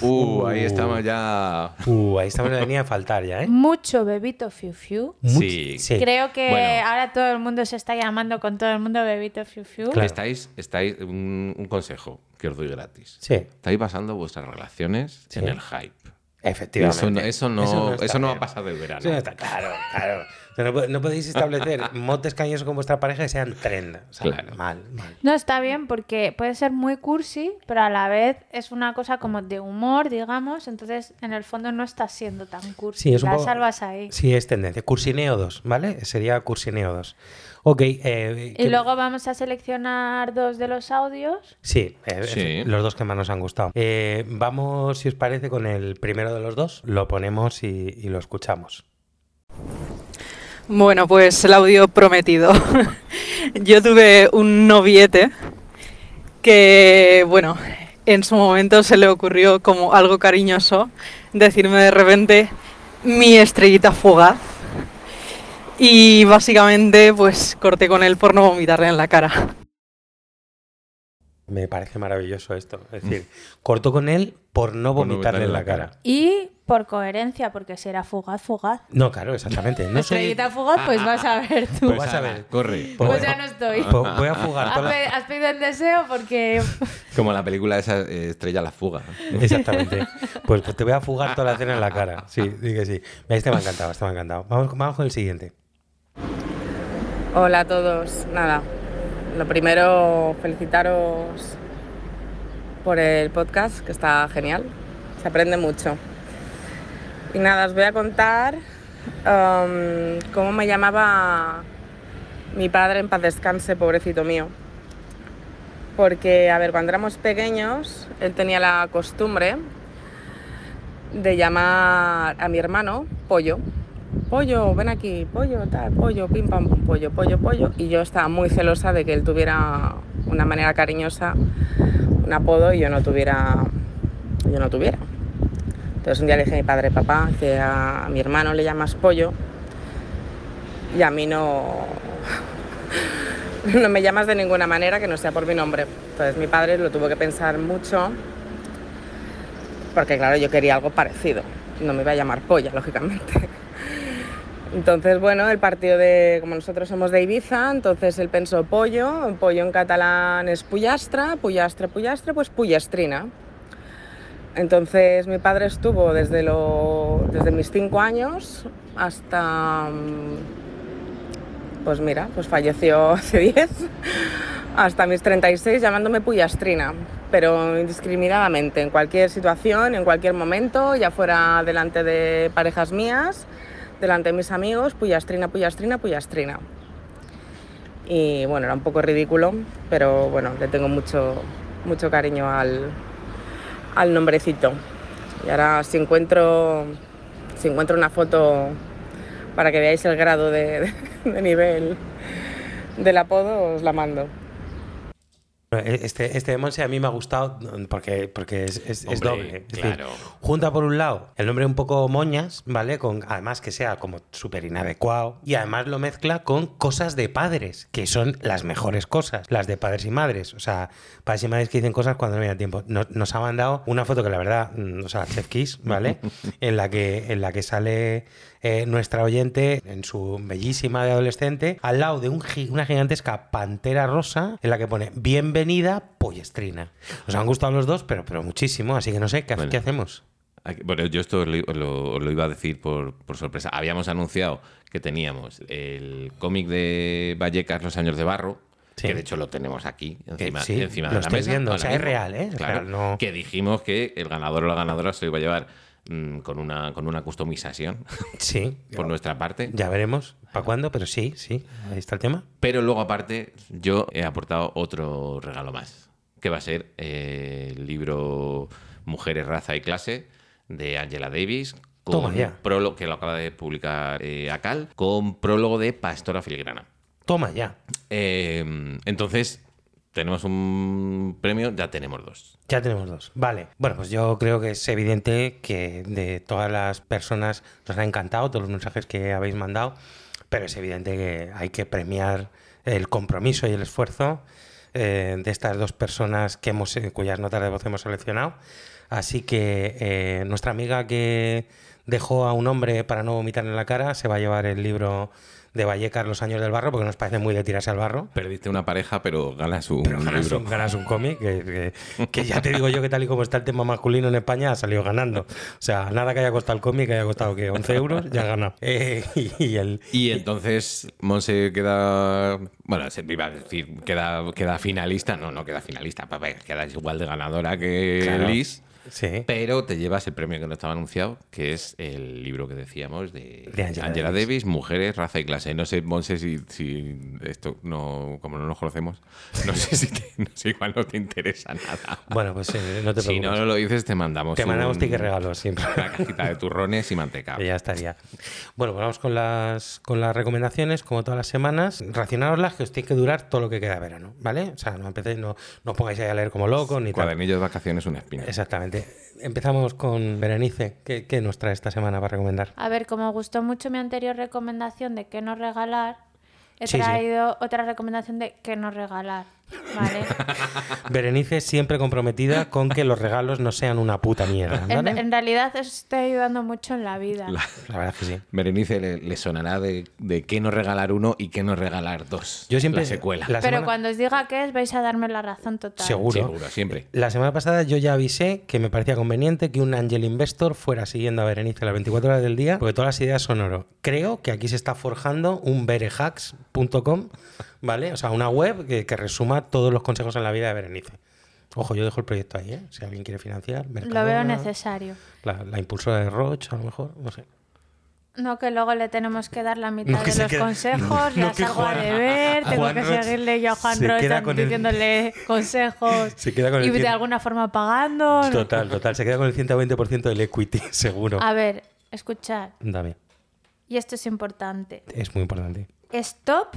uh, ahí estamos ya. Uh, ahí estamos en la línea de faltar ya, ¿eh? Mucho bebito fiu fiu. Sí. sí. Creo que Bueno. ahora todo el mundo se está llamando con todo el mundo bebito fiu fiu. Claro. Estáis, estáis un, un consejo que os doy gratis. Sí, Estáis basando vuestras relaciones Sí. en el hype. efectivamente. Eso no, eso no, está eso no va a pasar del verano. Eso no está claro, claro. O sea, no, po- no podéis establecer motes cariñosos con vuestra pareja que sean trend. O sea, Claro. mal, mal. No, está bien porque puede ser muy cursi, pero a la vez es una cosa como de humor, digamos. Entonces, en el fondo no está siendo tan cursi. Sí, es un La poco- salvas ahí. Sí, es tendencia. Cursineo 2, ¿vale? Sería Cursineo 2. Ok. eh, Y ¿qué- luego vamos a seleccionar dos de los audios. Sí, eh, Sí. efe- los dos que más nos han gustado. Eh, vamos, si os parece, con el primero de los dos. Lo ponemos y, y lo escuchamos. Bueno, pues el audio prometido. Yo tuve un noviete que, bueno, en su momento se le ocurrió como algo cariñoso decirme de repente mi estrellita fugaz. Y básicamente pues corté con él por no vomitarle en la cara. Me parece maravilloso esto. Es decir, cortó con él por no vomitarle en la cara. Y por coherencia, porque si era fugaz, fugaz. No, claro, exactamente. No soy... Estrellita fugaz, pues vas a ver tú. Pues vas a ver. Corre. Pues- Pues ya no estoy. Po- Voy a fugar Has, la- has pedido el deseo porque Como la película esa eh, Estrella la fuga. Exactamente. Pues, pues te voy a fugar toda la cena en la cara. Sí, di que sí. Este me ha encantado, este me ha encantado. Vamos, vamos con el siguiente. Hola a todos. Nada, lo primero, felicitaros por el podcast, que está genial. Se aprende mucho. Y nada, os voy a contar um, cómo me llamaba mi padre en paz descanse, pobrecito mío. Porque, a ver, cuando éramos pequeños, él tenía la costumbre de llamar a mi hermano pollo. Pollo, ven aquí, pollo, tal, pollo, pim pam pollo, pollo, pollo. Y yo estaba muy celosa de que él tuviera una manera cariñosa, un apodo y yo no tuviera. Yo no tuviera. Entonces un día le dije a mi padre, papá, que a mi hermano le llamas pollo y a mí no. No me llamas de ninguna manera que no sea por mi nombre. Entonces mi padre lo tuvo que pensar mucho porque claro, yo quería algo parecido. No me iba a llamar polla, lógicamente. Entonces, bueno, el partido de, como nosotros somos de Ibiza, entonces él pensó pollo, pollo en catalán es pullastra, pullastre, pullastre, pues pullastrina. Entonces mi padre estuvo desde, lo, desde mis cinco años hasta, mm, pues mira, pues falleció hace 10, hasta mis 36 llamándome pullastrina, pero indiscriminadamente, en cualquier situación, en cualquier momento, ya fuera delante de parejas mías, delante de mis amigos, pullastrina, pullastrina, pullastrina. Y bueno, era un poco ridículo, pero bueno, le tengo mucho, mucho cariño al, al nombrecito. Y ahora si encuentro, si encuentro una foto para que veáis el grado de nivel del apodo, os la mando. Este, este de Monse a mí me ha gustado porque, porque es, es- es Hombre, doble. Es decir, claro. junta por un lado el nombre un poco moñas, ¿vale? Con, además que sea como súper inadecuado. Y además lo mezcla con cosas de padres, que son las mejores cosas, las de padres y madres. O sea, padres y madres que dicen cosas cuando no hay tiempo. Nos, nos ha mandado una foto que la verdad, mm, o sea, Chef Kiss, ¿vale? en, la que, en la que sale eh, nuestra oyente en su bellísima de adolescente al lado de un gi- una gigantesca pantera rosa en la que pone bienvenida pollestrina. Nos han gustado los dos, pero, pero muchísimo, así que no sé, ¿qué, Bueno. ¿qué hacemos? Bueno, yo esto lo, lo- lo iba a decir por, por sorpresa. Habíamos anunciado que teníamos el cómic de Vallecas, Los años de barro, Sí. que de hecho lo tenemos aquí, encima, sí, encima de la estoy mesa. viendo, o sea, es real, ¿eh? Claro, no- que dijimos que el ganador o la ganadora se lo iba a llevar mm, con, una, con una customización Sí, por nuestra parte. ya veremos para cuándo, pero sí, sí, ahí está el tema. Pero luego, aparte, yo he aportado otro regalo más. que va a ser eh, el libro Mujeres, Raza y Clase de Angela Davis. Con Toma ya. prólogo que lo acaba de publicar eh, Acal, con prólogo de Pastora Filigrana. Toma ya. Eh, entonces, tenemos un premio, ya tenemos dos. Ya tenemos dos. Vale. Bueno, pues yo creo que es evidente que de todas las personas nos ha encantado todos los mensajes que habéis mandado, pero es evidente que hay que premiar el compromiso y el esfuerzo eh, de estas dos personas que hemos, eh, cuyas notas de voz hemos seleccionado. Así que eh, nuestra amiga que dejó a un hombre para no vomitar en la cara se va a llevar el libro de Vallecas, Los años del barro, porque nos parece muy de tirarse al barro. Perdiste una pareja, pero ganas un Pero ganas libro. un, ganas un cómic, que, que- que ya te digo yo que tal y como está el tema masculino en España ha salido ganando. O sea, nada que haya costado el cómic, que haya costado que 11 euros, ya ha ganado. Eh, y, y el, Y entonces Monse queda. Bueno, se iba a decir, queda, queda finalista. No, no queda finalista. papá, Queda igual de ganadora que Claro. Liz. Sí, Pero te llevas el premio que no estaba anunciado, que es el libro que decíamos de, De Angela Angela, Davis. Davis. Mujeres, Raza y Clase. No sé, Monse, si, si esto no, como no nos conocemos, no sé si, te- no sé, igual no te interesa nada. bueno, pues eh, no te si preocupes. no lo dices, te mandamos. Te mandamos ticket regalos siempre. Una cajita de turrones y manteca. Y ya estaría. Bueno, pues vamos con las, con las recomendaciones, como todas las semanas. Racionaroslas que os tiene que durar todo lo que queda de verano, ¿vale? O sea, no empecéis, no, no os pongáis ahí a leer como locos ni tal. Cuadernillo de vacaciones, una espina. Exactamente. Empezamos con Berenice. ¿Qué, qué nos trae esta semana para recomendar? A ver, como gustó mucho mi anterior recomendación de qué no regalar, he Sí, sí. traído otra recomendación de qué no regalar. ¿Vale? Berenice siempre comprometida con que los regalos no sean una puta mierda. en, ¿vale? en realidad os estoy ayudando mucho en la vida. La- La verdad es que sí. Berenice le, le sonará de, de qué no regalar uno y qué no regalar dos. Yo siempre. La secuela. la Pero semana- cuando os diga qué es, vais a darme la razón total. Seguro. Seguro, siempre. La semana pasada yo ya avisé que me parecía conveniente que un angel investor fuera siguiendo a Berenice las 24 horas del día, porque todas las ideas son oro. Creo que aquí se está forjando un berehacks.com, ¿vale? O sea, una web que, que resuma todos los consejos en la vida de Berenice. Ojo, yo dejo el proyecto ahí, ¿eh? Si alguien quiere financiar. Lo veo Mercadona, necesario. La, la impulsora de Roche, a lo mejor, no sé. No, que luego le tenemos que dar la mitad No, de los queda- consejos, no, ya salgo a deber, tengo Juan que seguirle yo a Juan se Roch queda con el- diciéndole consejos Se queda con el y de alguna forma pagando. Total, total. Se queda con el 120% del equity, seguro. A ver, escuchad, Dame. y esto es importante. Es muy importante. Stop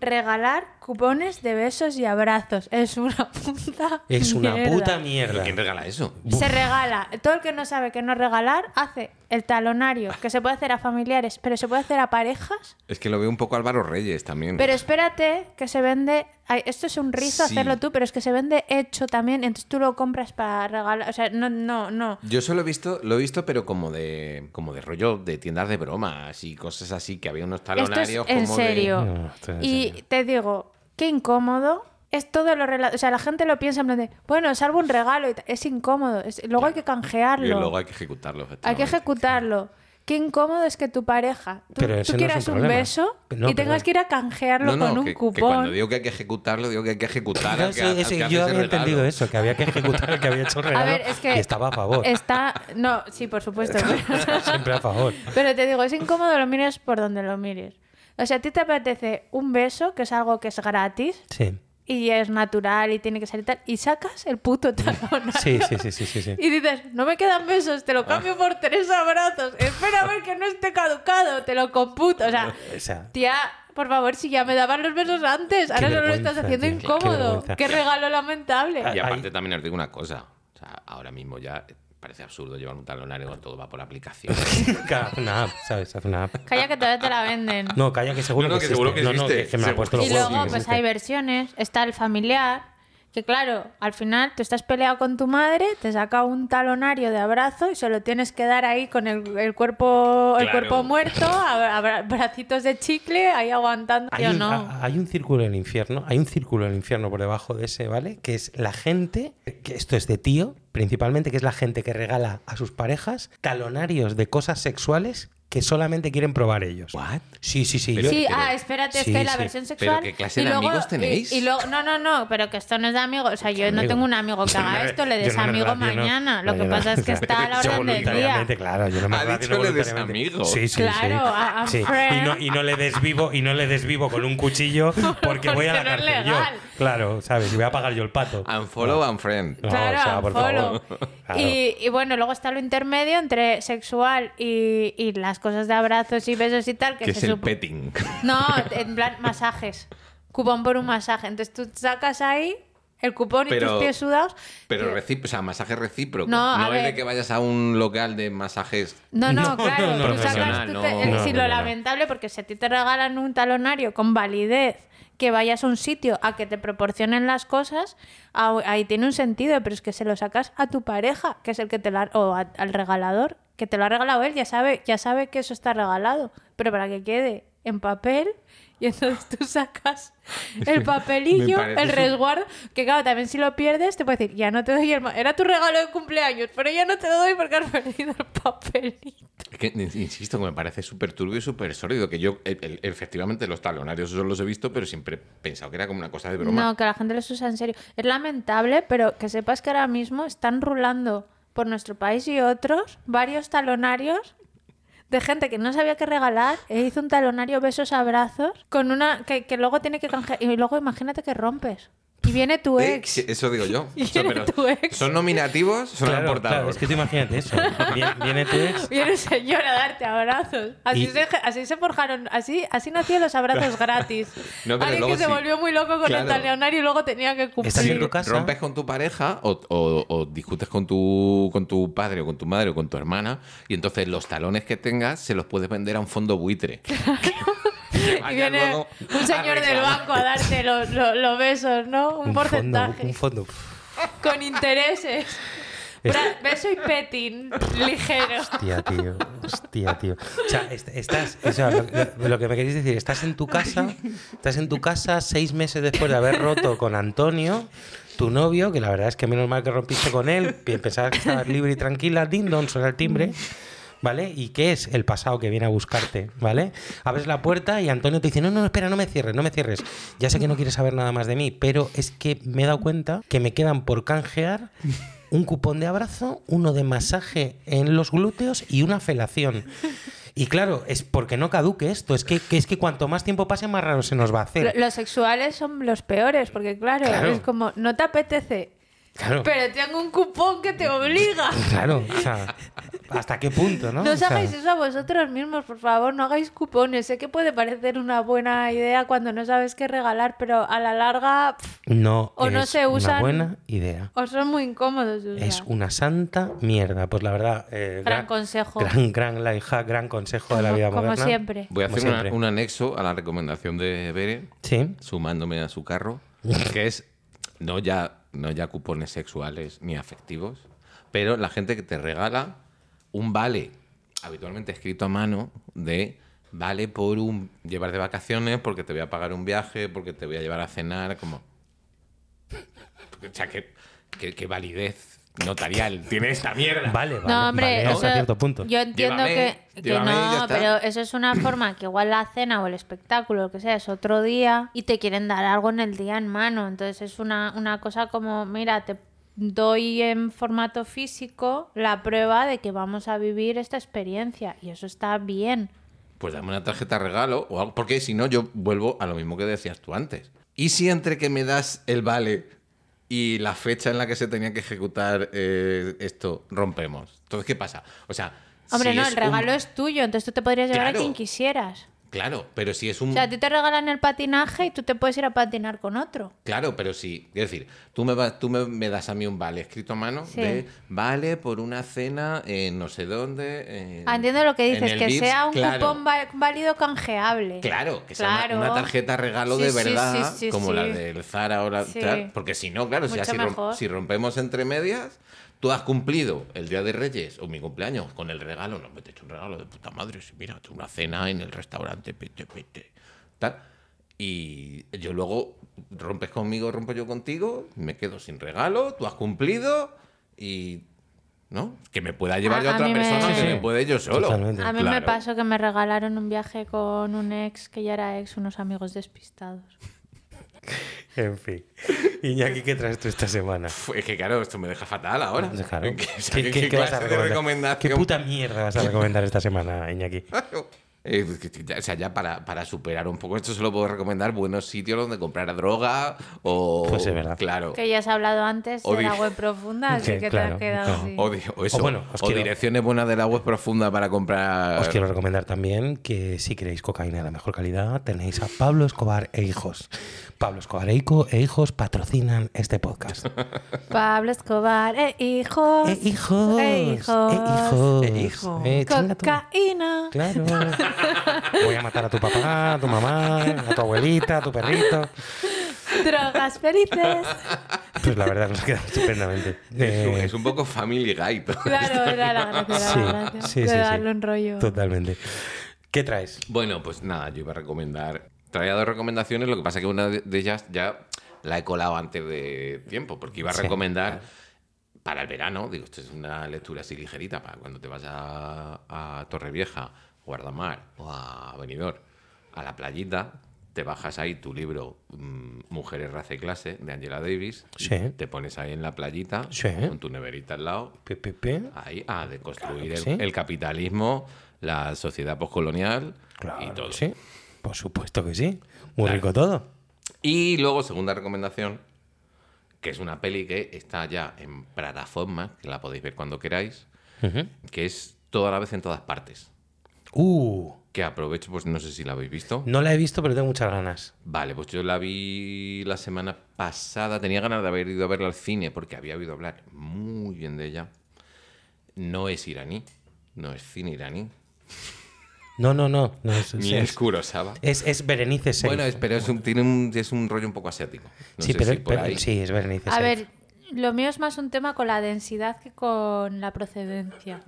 regalar cupones de besos y abrazos. Es una puta Es una mierda. puta mierda. ¿Quién regala eso? Se regala. Todo el que no sabe que no regalar hace el talonario, que se puede hacer a familiares, pero se puede hacer a parejas. Es que lo veo un poco Álvaro Reyes también. Pero espérate, que se vende. ay, esto es un rizo Sí. hacerlo tú, pero es que se vende hecho también, entonces tú lo compras para regalar. O sea, no, no, no. Yo solo he visto, lo he visto, pero como de, como de rollo de tiendas de bromas y cosas así, que había unos Esto talonarios es en como de- serio. No, esto es en y serio. te digo, qué incómodo. Es todo lo relacionado. O sea, la gente lo piensa en plan de, bueno, salvo un regalo. y tal. Es incómodo. es- luego hay que Y canjearlo. luego hay que ejecutarlo. Hay que ejecutarlo. Qué incómodo es que tu pareja, tú, Pero tú ese no es quieras un beso No, y tengas que ir a canjearlo No, no, con un que, que cupón. cuando digo que hay que ejecutarlo, digo que hay que ejecutar al que, al yo había entendido eso, que había que ejecutar el que había hecho el regalo A ver, es que y estaba a favor. Está, no, sí, por supuesto. pero- Siempre a favor. Pero te digo, es incómodo lo mires por donde lo mires. O sea, a ti te apetece un beso, que es algo que es gratis Sí. y es natural y tiene que ser y tal, y sacas el puto talón. Sí, sí, sí, sí, sí, sí. Y dices, no me quedan besos, te lo cambio por tres abrazos. Espera a ver que no esté caducado, te lo computo. O sea, O sea, tía, por favor, si ya me daban los besos antes, ahora solo lo estás haciendo tío, qué incómodo. vergüenza. Qué regalo lamentable. Y aparte también os digo una cosa. O sea, ahora mismo ya parece absurdo llevar un talonario cuando todo va por aplicación. haz una app, ¿sabes? Haz una app. Calla que todavía te la venden. No, calla, que seguro No, no, que, que seguro que existe. No, no, que, que me ha puesto los Y luego, pues hay versiones. Está el familiar, que claro, al final tú estás peleado con tu madre, te saca un talonario de abrazo y se lo tienes que dar ahí con el, el cuerpo el Claro. cuerpo muerto, abra- bracitos de chicle, ahí aguantando. Hay Yo un, no. a- hay un círculo en el infierno, hay un círculo en el infierno por debajo de ese, ¿vale? Que es la gente, que esto es de tío, principalmente, que es la gente que regala a sus parejas talonarios de cosas sexuales que solamente quieren probar ellos. ¿What? Sí, sí, sí. yo- Sí, pero- ah, espérate, es sí, que hay la sí. versión Pero sexual. ¿qué clase y de luego- amigos tenéis? Y, y luego, no, no, no, pero que esto no es de amigos. O sea, yo no Amigo. tengo un amigo que no haga esto, le yo des no mañana. Lo no, que pasa no- es que está a la orden del día. claro, yo no me Ha dicho le des voluntariamente. amigo. Sí, sí, Claro, sí. a- a Sí. Y, no, y no le desvivo y no le desvivo con un cuchillo porque voy a la no cárcel yo. Claro, ¿sabes? Y voy a pagar yo el pato. Unfollow and friend. No, Claro, o sea, por unfollow. favor. Y, y bueno, luego está lo intermedio entre sexual y, y las cosas de abrazos y besos y tal. Que, Que se es el petting. No, en plan masajes. Cupón por un masaje. Entonces tú sacas ahí el cupón y Pero- tus pies sudados. Pero y- recíproco, o sea, masaje recíproco. No, No, es de que vayas a un local de masajes. No, no, claro, no, no, tú sacas lo no. lamentable, porque si a ti te regalan un talonario con validez, que vayas a un sitio a que te proporcionen las cosas, ah, ahí tiene un sentido, pero es que se lo sacas a tu pareja, que es el que te la, o al regalador, que te lo ha regalado él, ya sabe, ya sabe que eso está regalado, pero para que quede en papel y entonces tú sacas el papelillo, el resguardo, que claro, también si lo pierdes te puede decir, ya no te doy el... Era tu regalo de cumpleaños, pero ya no te lo doy porque has perdido el papelito. Es que, insisto, que me parece súper turbio y súper sólido. Que yo, el- el- efectivamente, los talonarios esos los he visto, pero siempre he pensado que era como una cosa de broma. No, que la gente los usa en serio. Es lamentable, pero que sepas que ahora mismo están rulando por nuestro país y otros varios talonarios de gente que no sabía qué regalar e hizo un talonario besos abrazos con una que, que luego tiene que canjear y luego imagínate que rompes y viene tu Eh, ex eso digo yo. Y O sea, viene pero tu ex. ¿Son nominativos? Son Claro, aportados. claro, es que tú imagínate eso. Viene, viene tu ex. viene un señor a darte abrazos así, Y- se, así se forjaron así así nacían los abrazos gratis No, pero alguien luego que se volvió muy loco con el Claro. talonario y luego tenía que Estás en cumplir tu casa. rompes con tu pareja o, o- o discutes con tu, con tu padre o con tu madre o con tu hermana y entonces los talones que tengas se los puedes vender a un fondo buitre. Que Y viene luego un señor del banco a darte los, los- los besos, ¿no? Un, Un porcentaje. fondo, un fondo. Con intereses. Es- Bra- beso y petting ligero. Hostia, tío. Hostia, tío. O sea, est- estás. o sea, lo, lo- lo que me queréis decir, estás en tu casa. Estás en tu casa seis meses después de haber roto con Antonio, tu novio, que la verdad es que menos mal que rompiste con él, que pensabas que estabas libre y tranquila, ding dong, suena el timbre. ¿Vale? ¿Y qué es el pasado que viene a buscarte? ¿Vale? Abres la puerta y Antonio te dice, no, no, no, espera, no me cierres, no me cierres. Ya sé que no quieres saber nada más de mí, pero es que me he dado cuenta que me quedan por canjear un cupón de abrazo, uno de masaje en los glúteos y una felación. Y claro, es porque no caduque esto, es que, que es que cuanto más tiempo pase, más raro se nos va a hacer. Lo- Los sexuales son los peores, porque claro, Claro. es como, no te apetece, Claro. pero tengo un cupón que te obliga. Claro, o sea, ¿hasta qué punto, no? No O os sea, hagáis eso a vosotros mismos, por favor, no hagáis cupones. Sé que puede parecer una buena idea cuando no sabes qué regalar, pero a la larga pff, No, O no es se una usan- buena idea. os son muy incómodos. de usar. Es una santa mierda. Pues la verdad. eh, Gran consejo. Gran, gran life hack, gran consejo de la vida como moderna. siempre. Voy a Como hacer una- un anexo a la recomendación de Bere, Sí. sumándome a su carro, que es no ya, no ya cupones sexuales ni afectivos, pero la gente que te regala un vale, habitualmente escrito a mano, de vale por un llevar de vacaciones, porque te voy a pagar un viaje, porque te voy a llevar a cenar, como... O sea, ¿qué, qué- qué validez notarial tiene esta mierda? Vale, vale. No, hombre, vale, hasta eso- cierto punto. yo entiendo Llévame, que, llévame no, pero eso es una forma que igual la cena o el espectáculo, lo que sea, es otro día y te quieren dar algo en el día en mano. Entonces es una, una cosa como, mira, te doy en formato físico la prueba de que vamos a vivir esta experiencia y eso está bien. Pues dame una tarjeta regalo o algo, porque si no yo vuelvo a lo mismo que decías tú antes. ¿Y si entre que me das el vale y la fecha en la que se tenía que ejecutar eh, esto rompemos? Entonces, ¿qué pasa? O sea, Hombre, si no, el regalo un- es tuyo, entonces tú te podrías llevar Claro. a quien quisieras. Claro, pero si es un... O sea, a ti te regalan el patinaje y tú te puedes ir a patinar con otro. Claro, pero sí. Es decir, tú me, vas, tú me, me das a mí un vale escrito a mano Sí. de vale por una cena en no sé dónde. en- Ah, entiendo lo que dices, que Vips, sea un claro. cupón válido canjeable. Claro, que sea una- tarjeta regalo Sí, de verdad, sí, como la del Zara tal, porque si no, claro, si, así rom- si rompemos entre medias, tú has cumplido el día de Reyes o mi cumpleaños con el regalo, no me te he hecho un regalo de puta madre, si mira, una cena en el restaurante, pete, pete, tal. Y yo luego rompes conmigo, rompo yo contigo, me quedo sin regalo, tú has cumplido y ¿no? Que me pueda llevar A- yo a a otra mí me- persona Sí, que me puede yo solo. Totalmente. A mí me Claro. pasó que me regalaron un viaje con un ex que ya era ex, unos amigos despistados. En fin. Iñaki, ¿qué traes tú esta semana? Uf, Es que claro, esto me deja fatal ahora. Claro. ¿Qué, ¿Qué, qué- qué vas a de recomendación? ¿Qué puta mierda vas a recomendar esta semana, Iñaki? Eh, ya- o sea, ya para, para superar un poco esto, solo puedo recomendar buenos sitios donde comprar droga o. Pues es verdad. Claro. Que ya has hablado antes O de la web profunda, así Que, que claro, te has quedado claro. así. O, di- o eso, O bueno, os o quiero- direcciones buenas de la web profunda para comprar. Os quiero recomendar también que si queréis cocaína de la mejor calidad, tenéis a Pablo Escobar e Hijos. Pablo Escobar e Ico- e Hijos patrocinan este podcast. Pablo Escobar, eh, hijos. ¡Eh, hijos! Eh, hijos. ¡Eh, hijos! Eh, hijos. Tú. Cocaína. Claro. Voy a matar a tu papá, a tu mamá, a tu abuelita, a tu perrito. Drogas felices. Pues la verdad nos queda estupendamente. Es un, Eh, es un poco Family Guy. todo Claro, era la gracia, era Sí, la gracia. sí, de sí, sí. darle un rollo. Totalmente. ¿Qué traes? Bueno, pues nada, yo iba a recomendar. Traía dos recomendaciones, lo que pasa que una de ellas ya la he colado antes de tiempo, porque iba a Sí, recomendar para el verano, digo, esto es una lectura así ligerita, para cuando te vas a, a Torrevieja, Guardamar o a Benidorm, a la playita, te bajas ahí tu libro mm, Mujeres, Raza y Clase de Angela Davis, Sí. te pones ahí en la playita, Sí. con tu neverita al lado, pi. ahí a deconstruir Claro el, que sí. el capitalismo, la sociedad postcolonial Claro y todo. sí. Por supuesto que sí. Muy Claro. rico todo. Y luego, segunda recomendación, que es una peli que está ya en plataforma, que la podéis ver cuando queráis, que es toda la vez en todas partes. Uh, Que aprovecho, pues no sé si la habéis visto. no la he visto, pero tengo muchas ganas. Vale, pues yo la vi la semana pasada. Tenía ganas de haber ido a verla al cine porque había oído hablar muy bien de ella. No es iraní, no es cine iraní, No, no, no. no es, ni es, es Kurosawa. es, es Berenice Seiff. Bueno, es- pero es un, tiene un, es un rollo un poco asiático. No sí, sé pero, si por pero- ahí. sí, es Berenice A ver, lo mío es más un tema con la densidad que con la procedencia.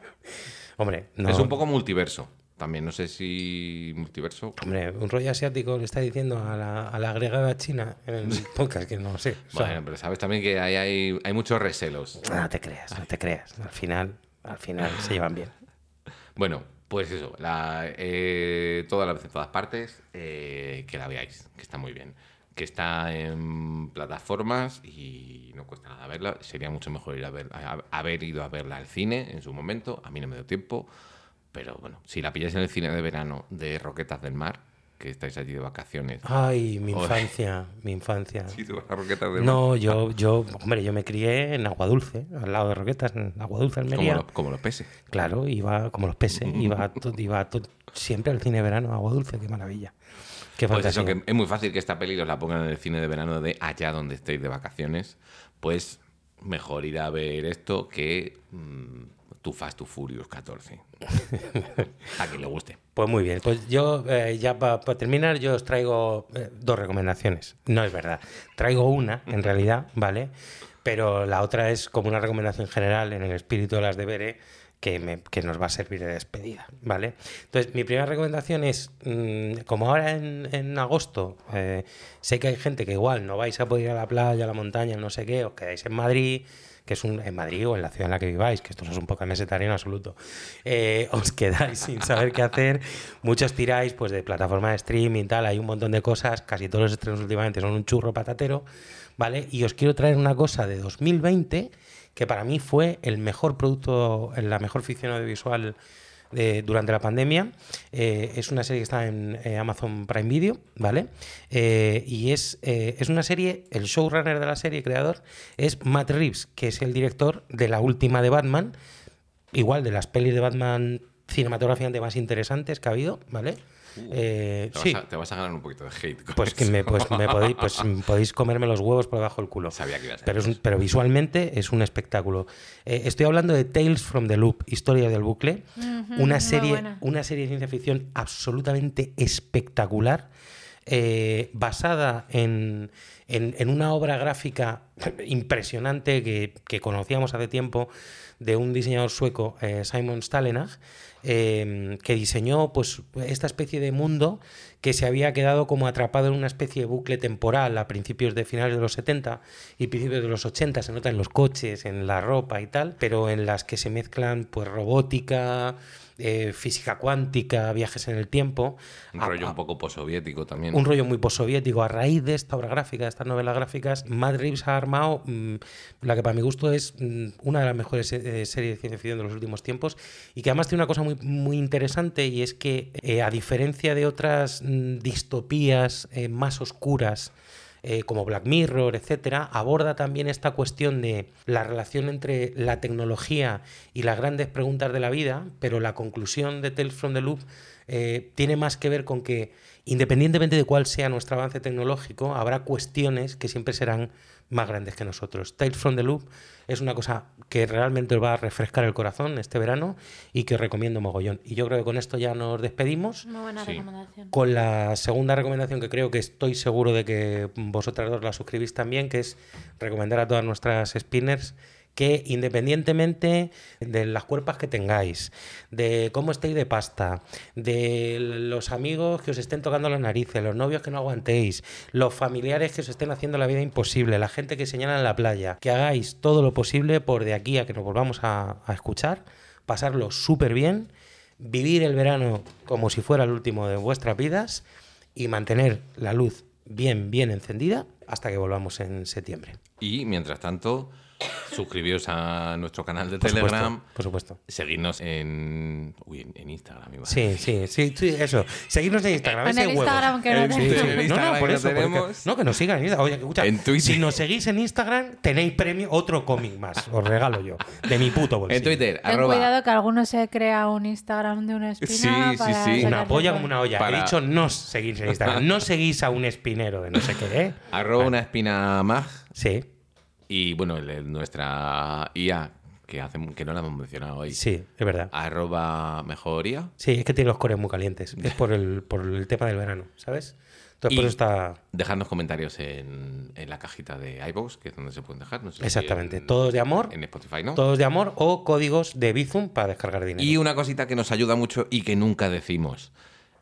Hombre, no. Es un poco multiverso. También no sé si multiverso. Hombre, un rollo asiático le está diciendo a la, a la griega china en el podcast que no sé. O sea, Bueno, pero sabes también que hay, hay, hay muchos recelos. no te creas, no te creas. Al final, al final se llevan bien. Bueno, pues eso, la, eh, toda la vez en todas partes, eh, que la veáis, que está muy bien. Que está en plataformas y no cuesta nada verla. Sería mucho mejor ir a ver, a- haber ido a verla al cine en su momento. A mí no me dio tiempo. Pero bueno, si la pilláis en el cine de verano de Roquetas del Mar, que estáis allí de vacaciones. Ay, mi infancia, mi infancia. Sí, tú vas a Roquetas del Mar. No, yo, yo, hombre, yo me crié en Agua Dulce, al lado de Roquetas, en Agua Dulce, Como, Almería. los- como los peces. Claro, iba como los peces, iba, to- iba to- siempre al cine de verano, Agua Dulce, qué maravilla. Qué Pues eso, que es muy fácil que esta peli os la pongan en el cine de verano de allá donde estéis de vacaciones. Pues mejor ir a ver esto que mm, tu Fast to Furious 14. a quien le guste. Pues muy bien, pues yo eh, ya para terminar yo os traigo eh, dos recomendaciones. No es verdad, traigo una en realidad, ¿vale? Pero la otra es como una recomendación general en el espíritu de las de Bere que, me- que nos va a servir de despedida, ¿vale? Entonces, mi primera recomendación es, mm, como ahora en, en agosto, eh, sé que hay gente que igual no vais a poder ir a la playa, a la montaña, no sé qué, os quedáis en Madrid, que es un, en Madrid o en la ciudad en la que viváis, que esto es un poco mesetario en absoluto, eh, os quedáis sin saber qué hacer, muchos tiráis pues de plataforma de streaming y tal, hay un montón de cosas, casi todos los estrenos últimamente son un churro patatero, ¿vale? Y os quiero traer una cosa de 2020 que para mí fue el mejor producto, la mejor ficción audiovisual durante la pandemia. Eh, es una serie que está en eh, Amazon Prime Video, ¿vale? Eh, y es, es una serie, el showrunner de la serie, creador, es Matt Reeves, que es el director de la última de Batman, igual de las pelis de Batman cinematográficamente más interesantes que ha habido, ¿vale? Eh, Te, sí, vas a, te vas a ganar un poquito de hate. con pues que me, pues me podéis, pues podéis comerme los huevos por debajo del culo. Sabía que ibas a pero, es decir un- pero visualmente es un espectáculo. Eh, estoy hablando de Tales from the Loop, Historia del bucle, una serie, una serie de ciencia ficción absolutamente espectacular. eh, basada en, en- en una obra gráfica impresionante que, que conocíamos hace tiempo de un diseñador sueco, eh, Simon Stalenhag, eh, que diseñó pues, esta especie de mundo que se había quedado como atrapado en una especie de bucle temporal a principios de finales de los 70 y principios de los 80, se nota en los coches, en la ropa y tal, pero en las que se mezclan pues robótica, eh, física cuántica, viajes en el tiempo. Un A- rollo a- un poco possoviético también. un rollo muy postsoviético. A raíz de esta obra gráfica, de estas novelas gráficas, Matt Reeves ha armado mm, la que para mi gusto es mm, una de las mejores eh, series de ciencia ficción de los últimos tiempos y que además tiene una cosa muy, muy interesante y es que eh, a diferencia de otras mm, distopías eh, más oscuras, eh, como Black Mirror, etcétera, aborda también esta cuestión de la relación entre la tecnología y las grandes preguntas de la vida, pero la conclusión de Tales from the Loop eh, tiene más que ver con que, independientemente de cuál sea nuestro avance tecnológico, habrá cuestiones que siempre serán más grandes que nosotros. Tales from the Loop es una cosa que realmente os va a refrescar el corazón este verano y que os recomiendo mogollón. Y yo creo que con esto ya nos despedimos Muy buena Sí. recomendación. con la segunda recomendación que creo que estoy seguro de que vosotras dos la suscribís también, que es recomendar a todas nuestras spinners que independientemente de las cuerpas que tengáis, de cómo estéis de pasta, de los amigos que os estén tocando las narices, los novios que no aguantéis, los familiares que os estén haciendo la vida imposible, la gente que señala en la playa, que hagáis todo lo posible por de aquí a que nos volvamos a, a escuchar, pasarlo súper bien, vivir el verano como si fuera el último de vuestras vidas y mantener la luz bien, bien encendida hasta que volvamos en septiembre. Y mientras tanto, suscribíos a nuestro canal de Por Telegram. supuesto, por supuesto. Seguidnos en, uy, en, en Instagram. iba a Sí, sí, sí, sí, eso. Seguidnos en Instagram. En el. Instagram que no tenemos. sí. En No, Instagram no, por que eso. no porque- tenemos. no, que nos sigan en Instagram. Oye, escucha, En Twitter. Si nos seguís en Instagram, tenéis premio, otro cómic más. Os regalo yo. De mi puto bolsillo. En Twitter, Ten arroba. cuidado que alguno se crea un Instagram de una espina Sí, sí, para sí. Una polla como una olla. Para- He dicho no seguís en Instagram. No seguís a un espinero de no sé qué, ¿eh? Arroba una espina mag. Sí, Y bueno, el- nuestra IA, que, hace, que no la hemos mencionado hoy. sí, es verdad. Arroba mejor IA. Sí, es que tiene los cores muy calientes. Es por el, por el tema del verano, ¿sabes? Entonces, Y- por eso está. Dejadnos comentarios en, en la cajita de iVoox, que es donde se pueden dejar. No sé si Exactamente. en- Todos de amor. En Spotify, ¿no? Todos de amor o códigos de Bizum para descargar dinero. Y una cosita que nos ayuda mucho y que nunca decimos.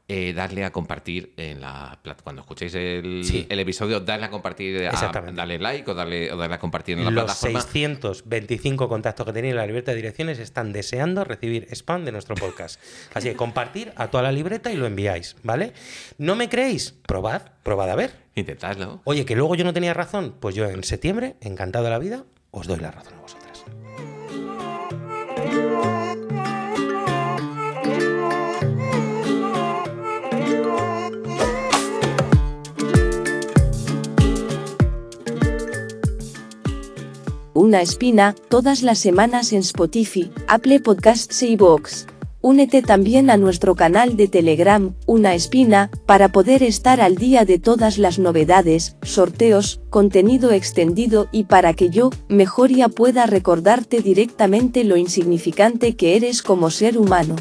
Eh, darle a compartir en la cuando escuchéis el, Sí. el episodio, darle a compartir, a, darle like o darle, o darle a compartir en la Los plataforma. 625 contactos que tenéis en la libreta de direcciones están deseando recibir spam de nuestro podcast. Así que compartir a toda la libreta y lo enviáis, ¿vale? ¿No me creéis? Probad, probad a ver. Intentadlo. Oye, que luego yo no tenía razón. Pues yo en septiembre, encantado de la vida, os doy la razón a vosotras. Una espina, todas las semanas en Spotify, Apple Podcasts y iVoox. Únete también a nuestro canal de Telegram, Una Espina, para poder estar al día de todas las novedades, sorteos, contenido extendido y para que yo, Mejoria pueda recordarte directamente lo insignificante que eres como ser humano.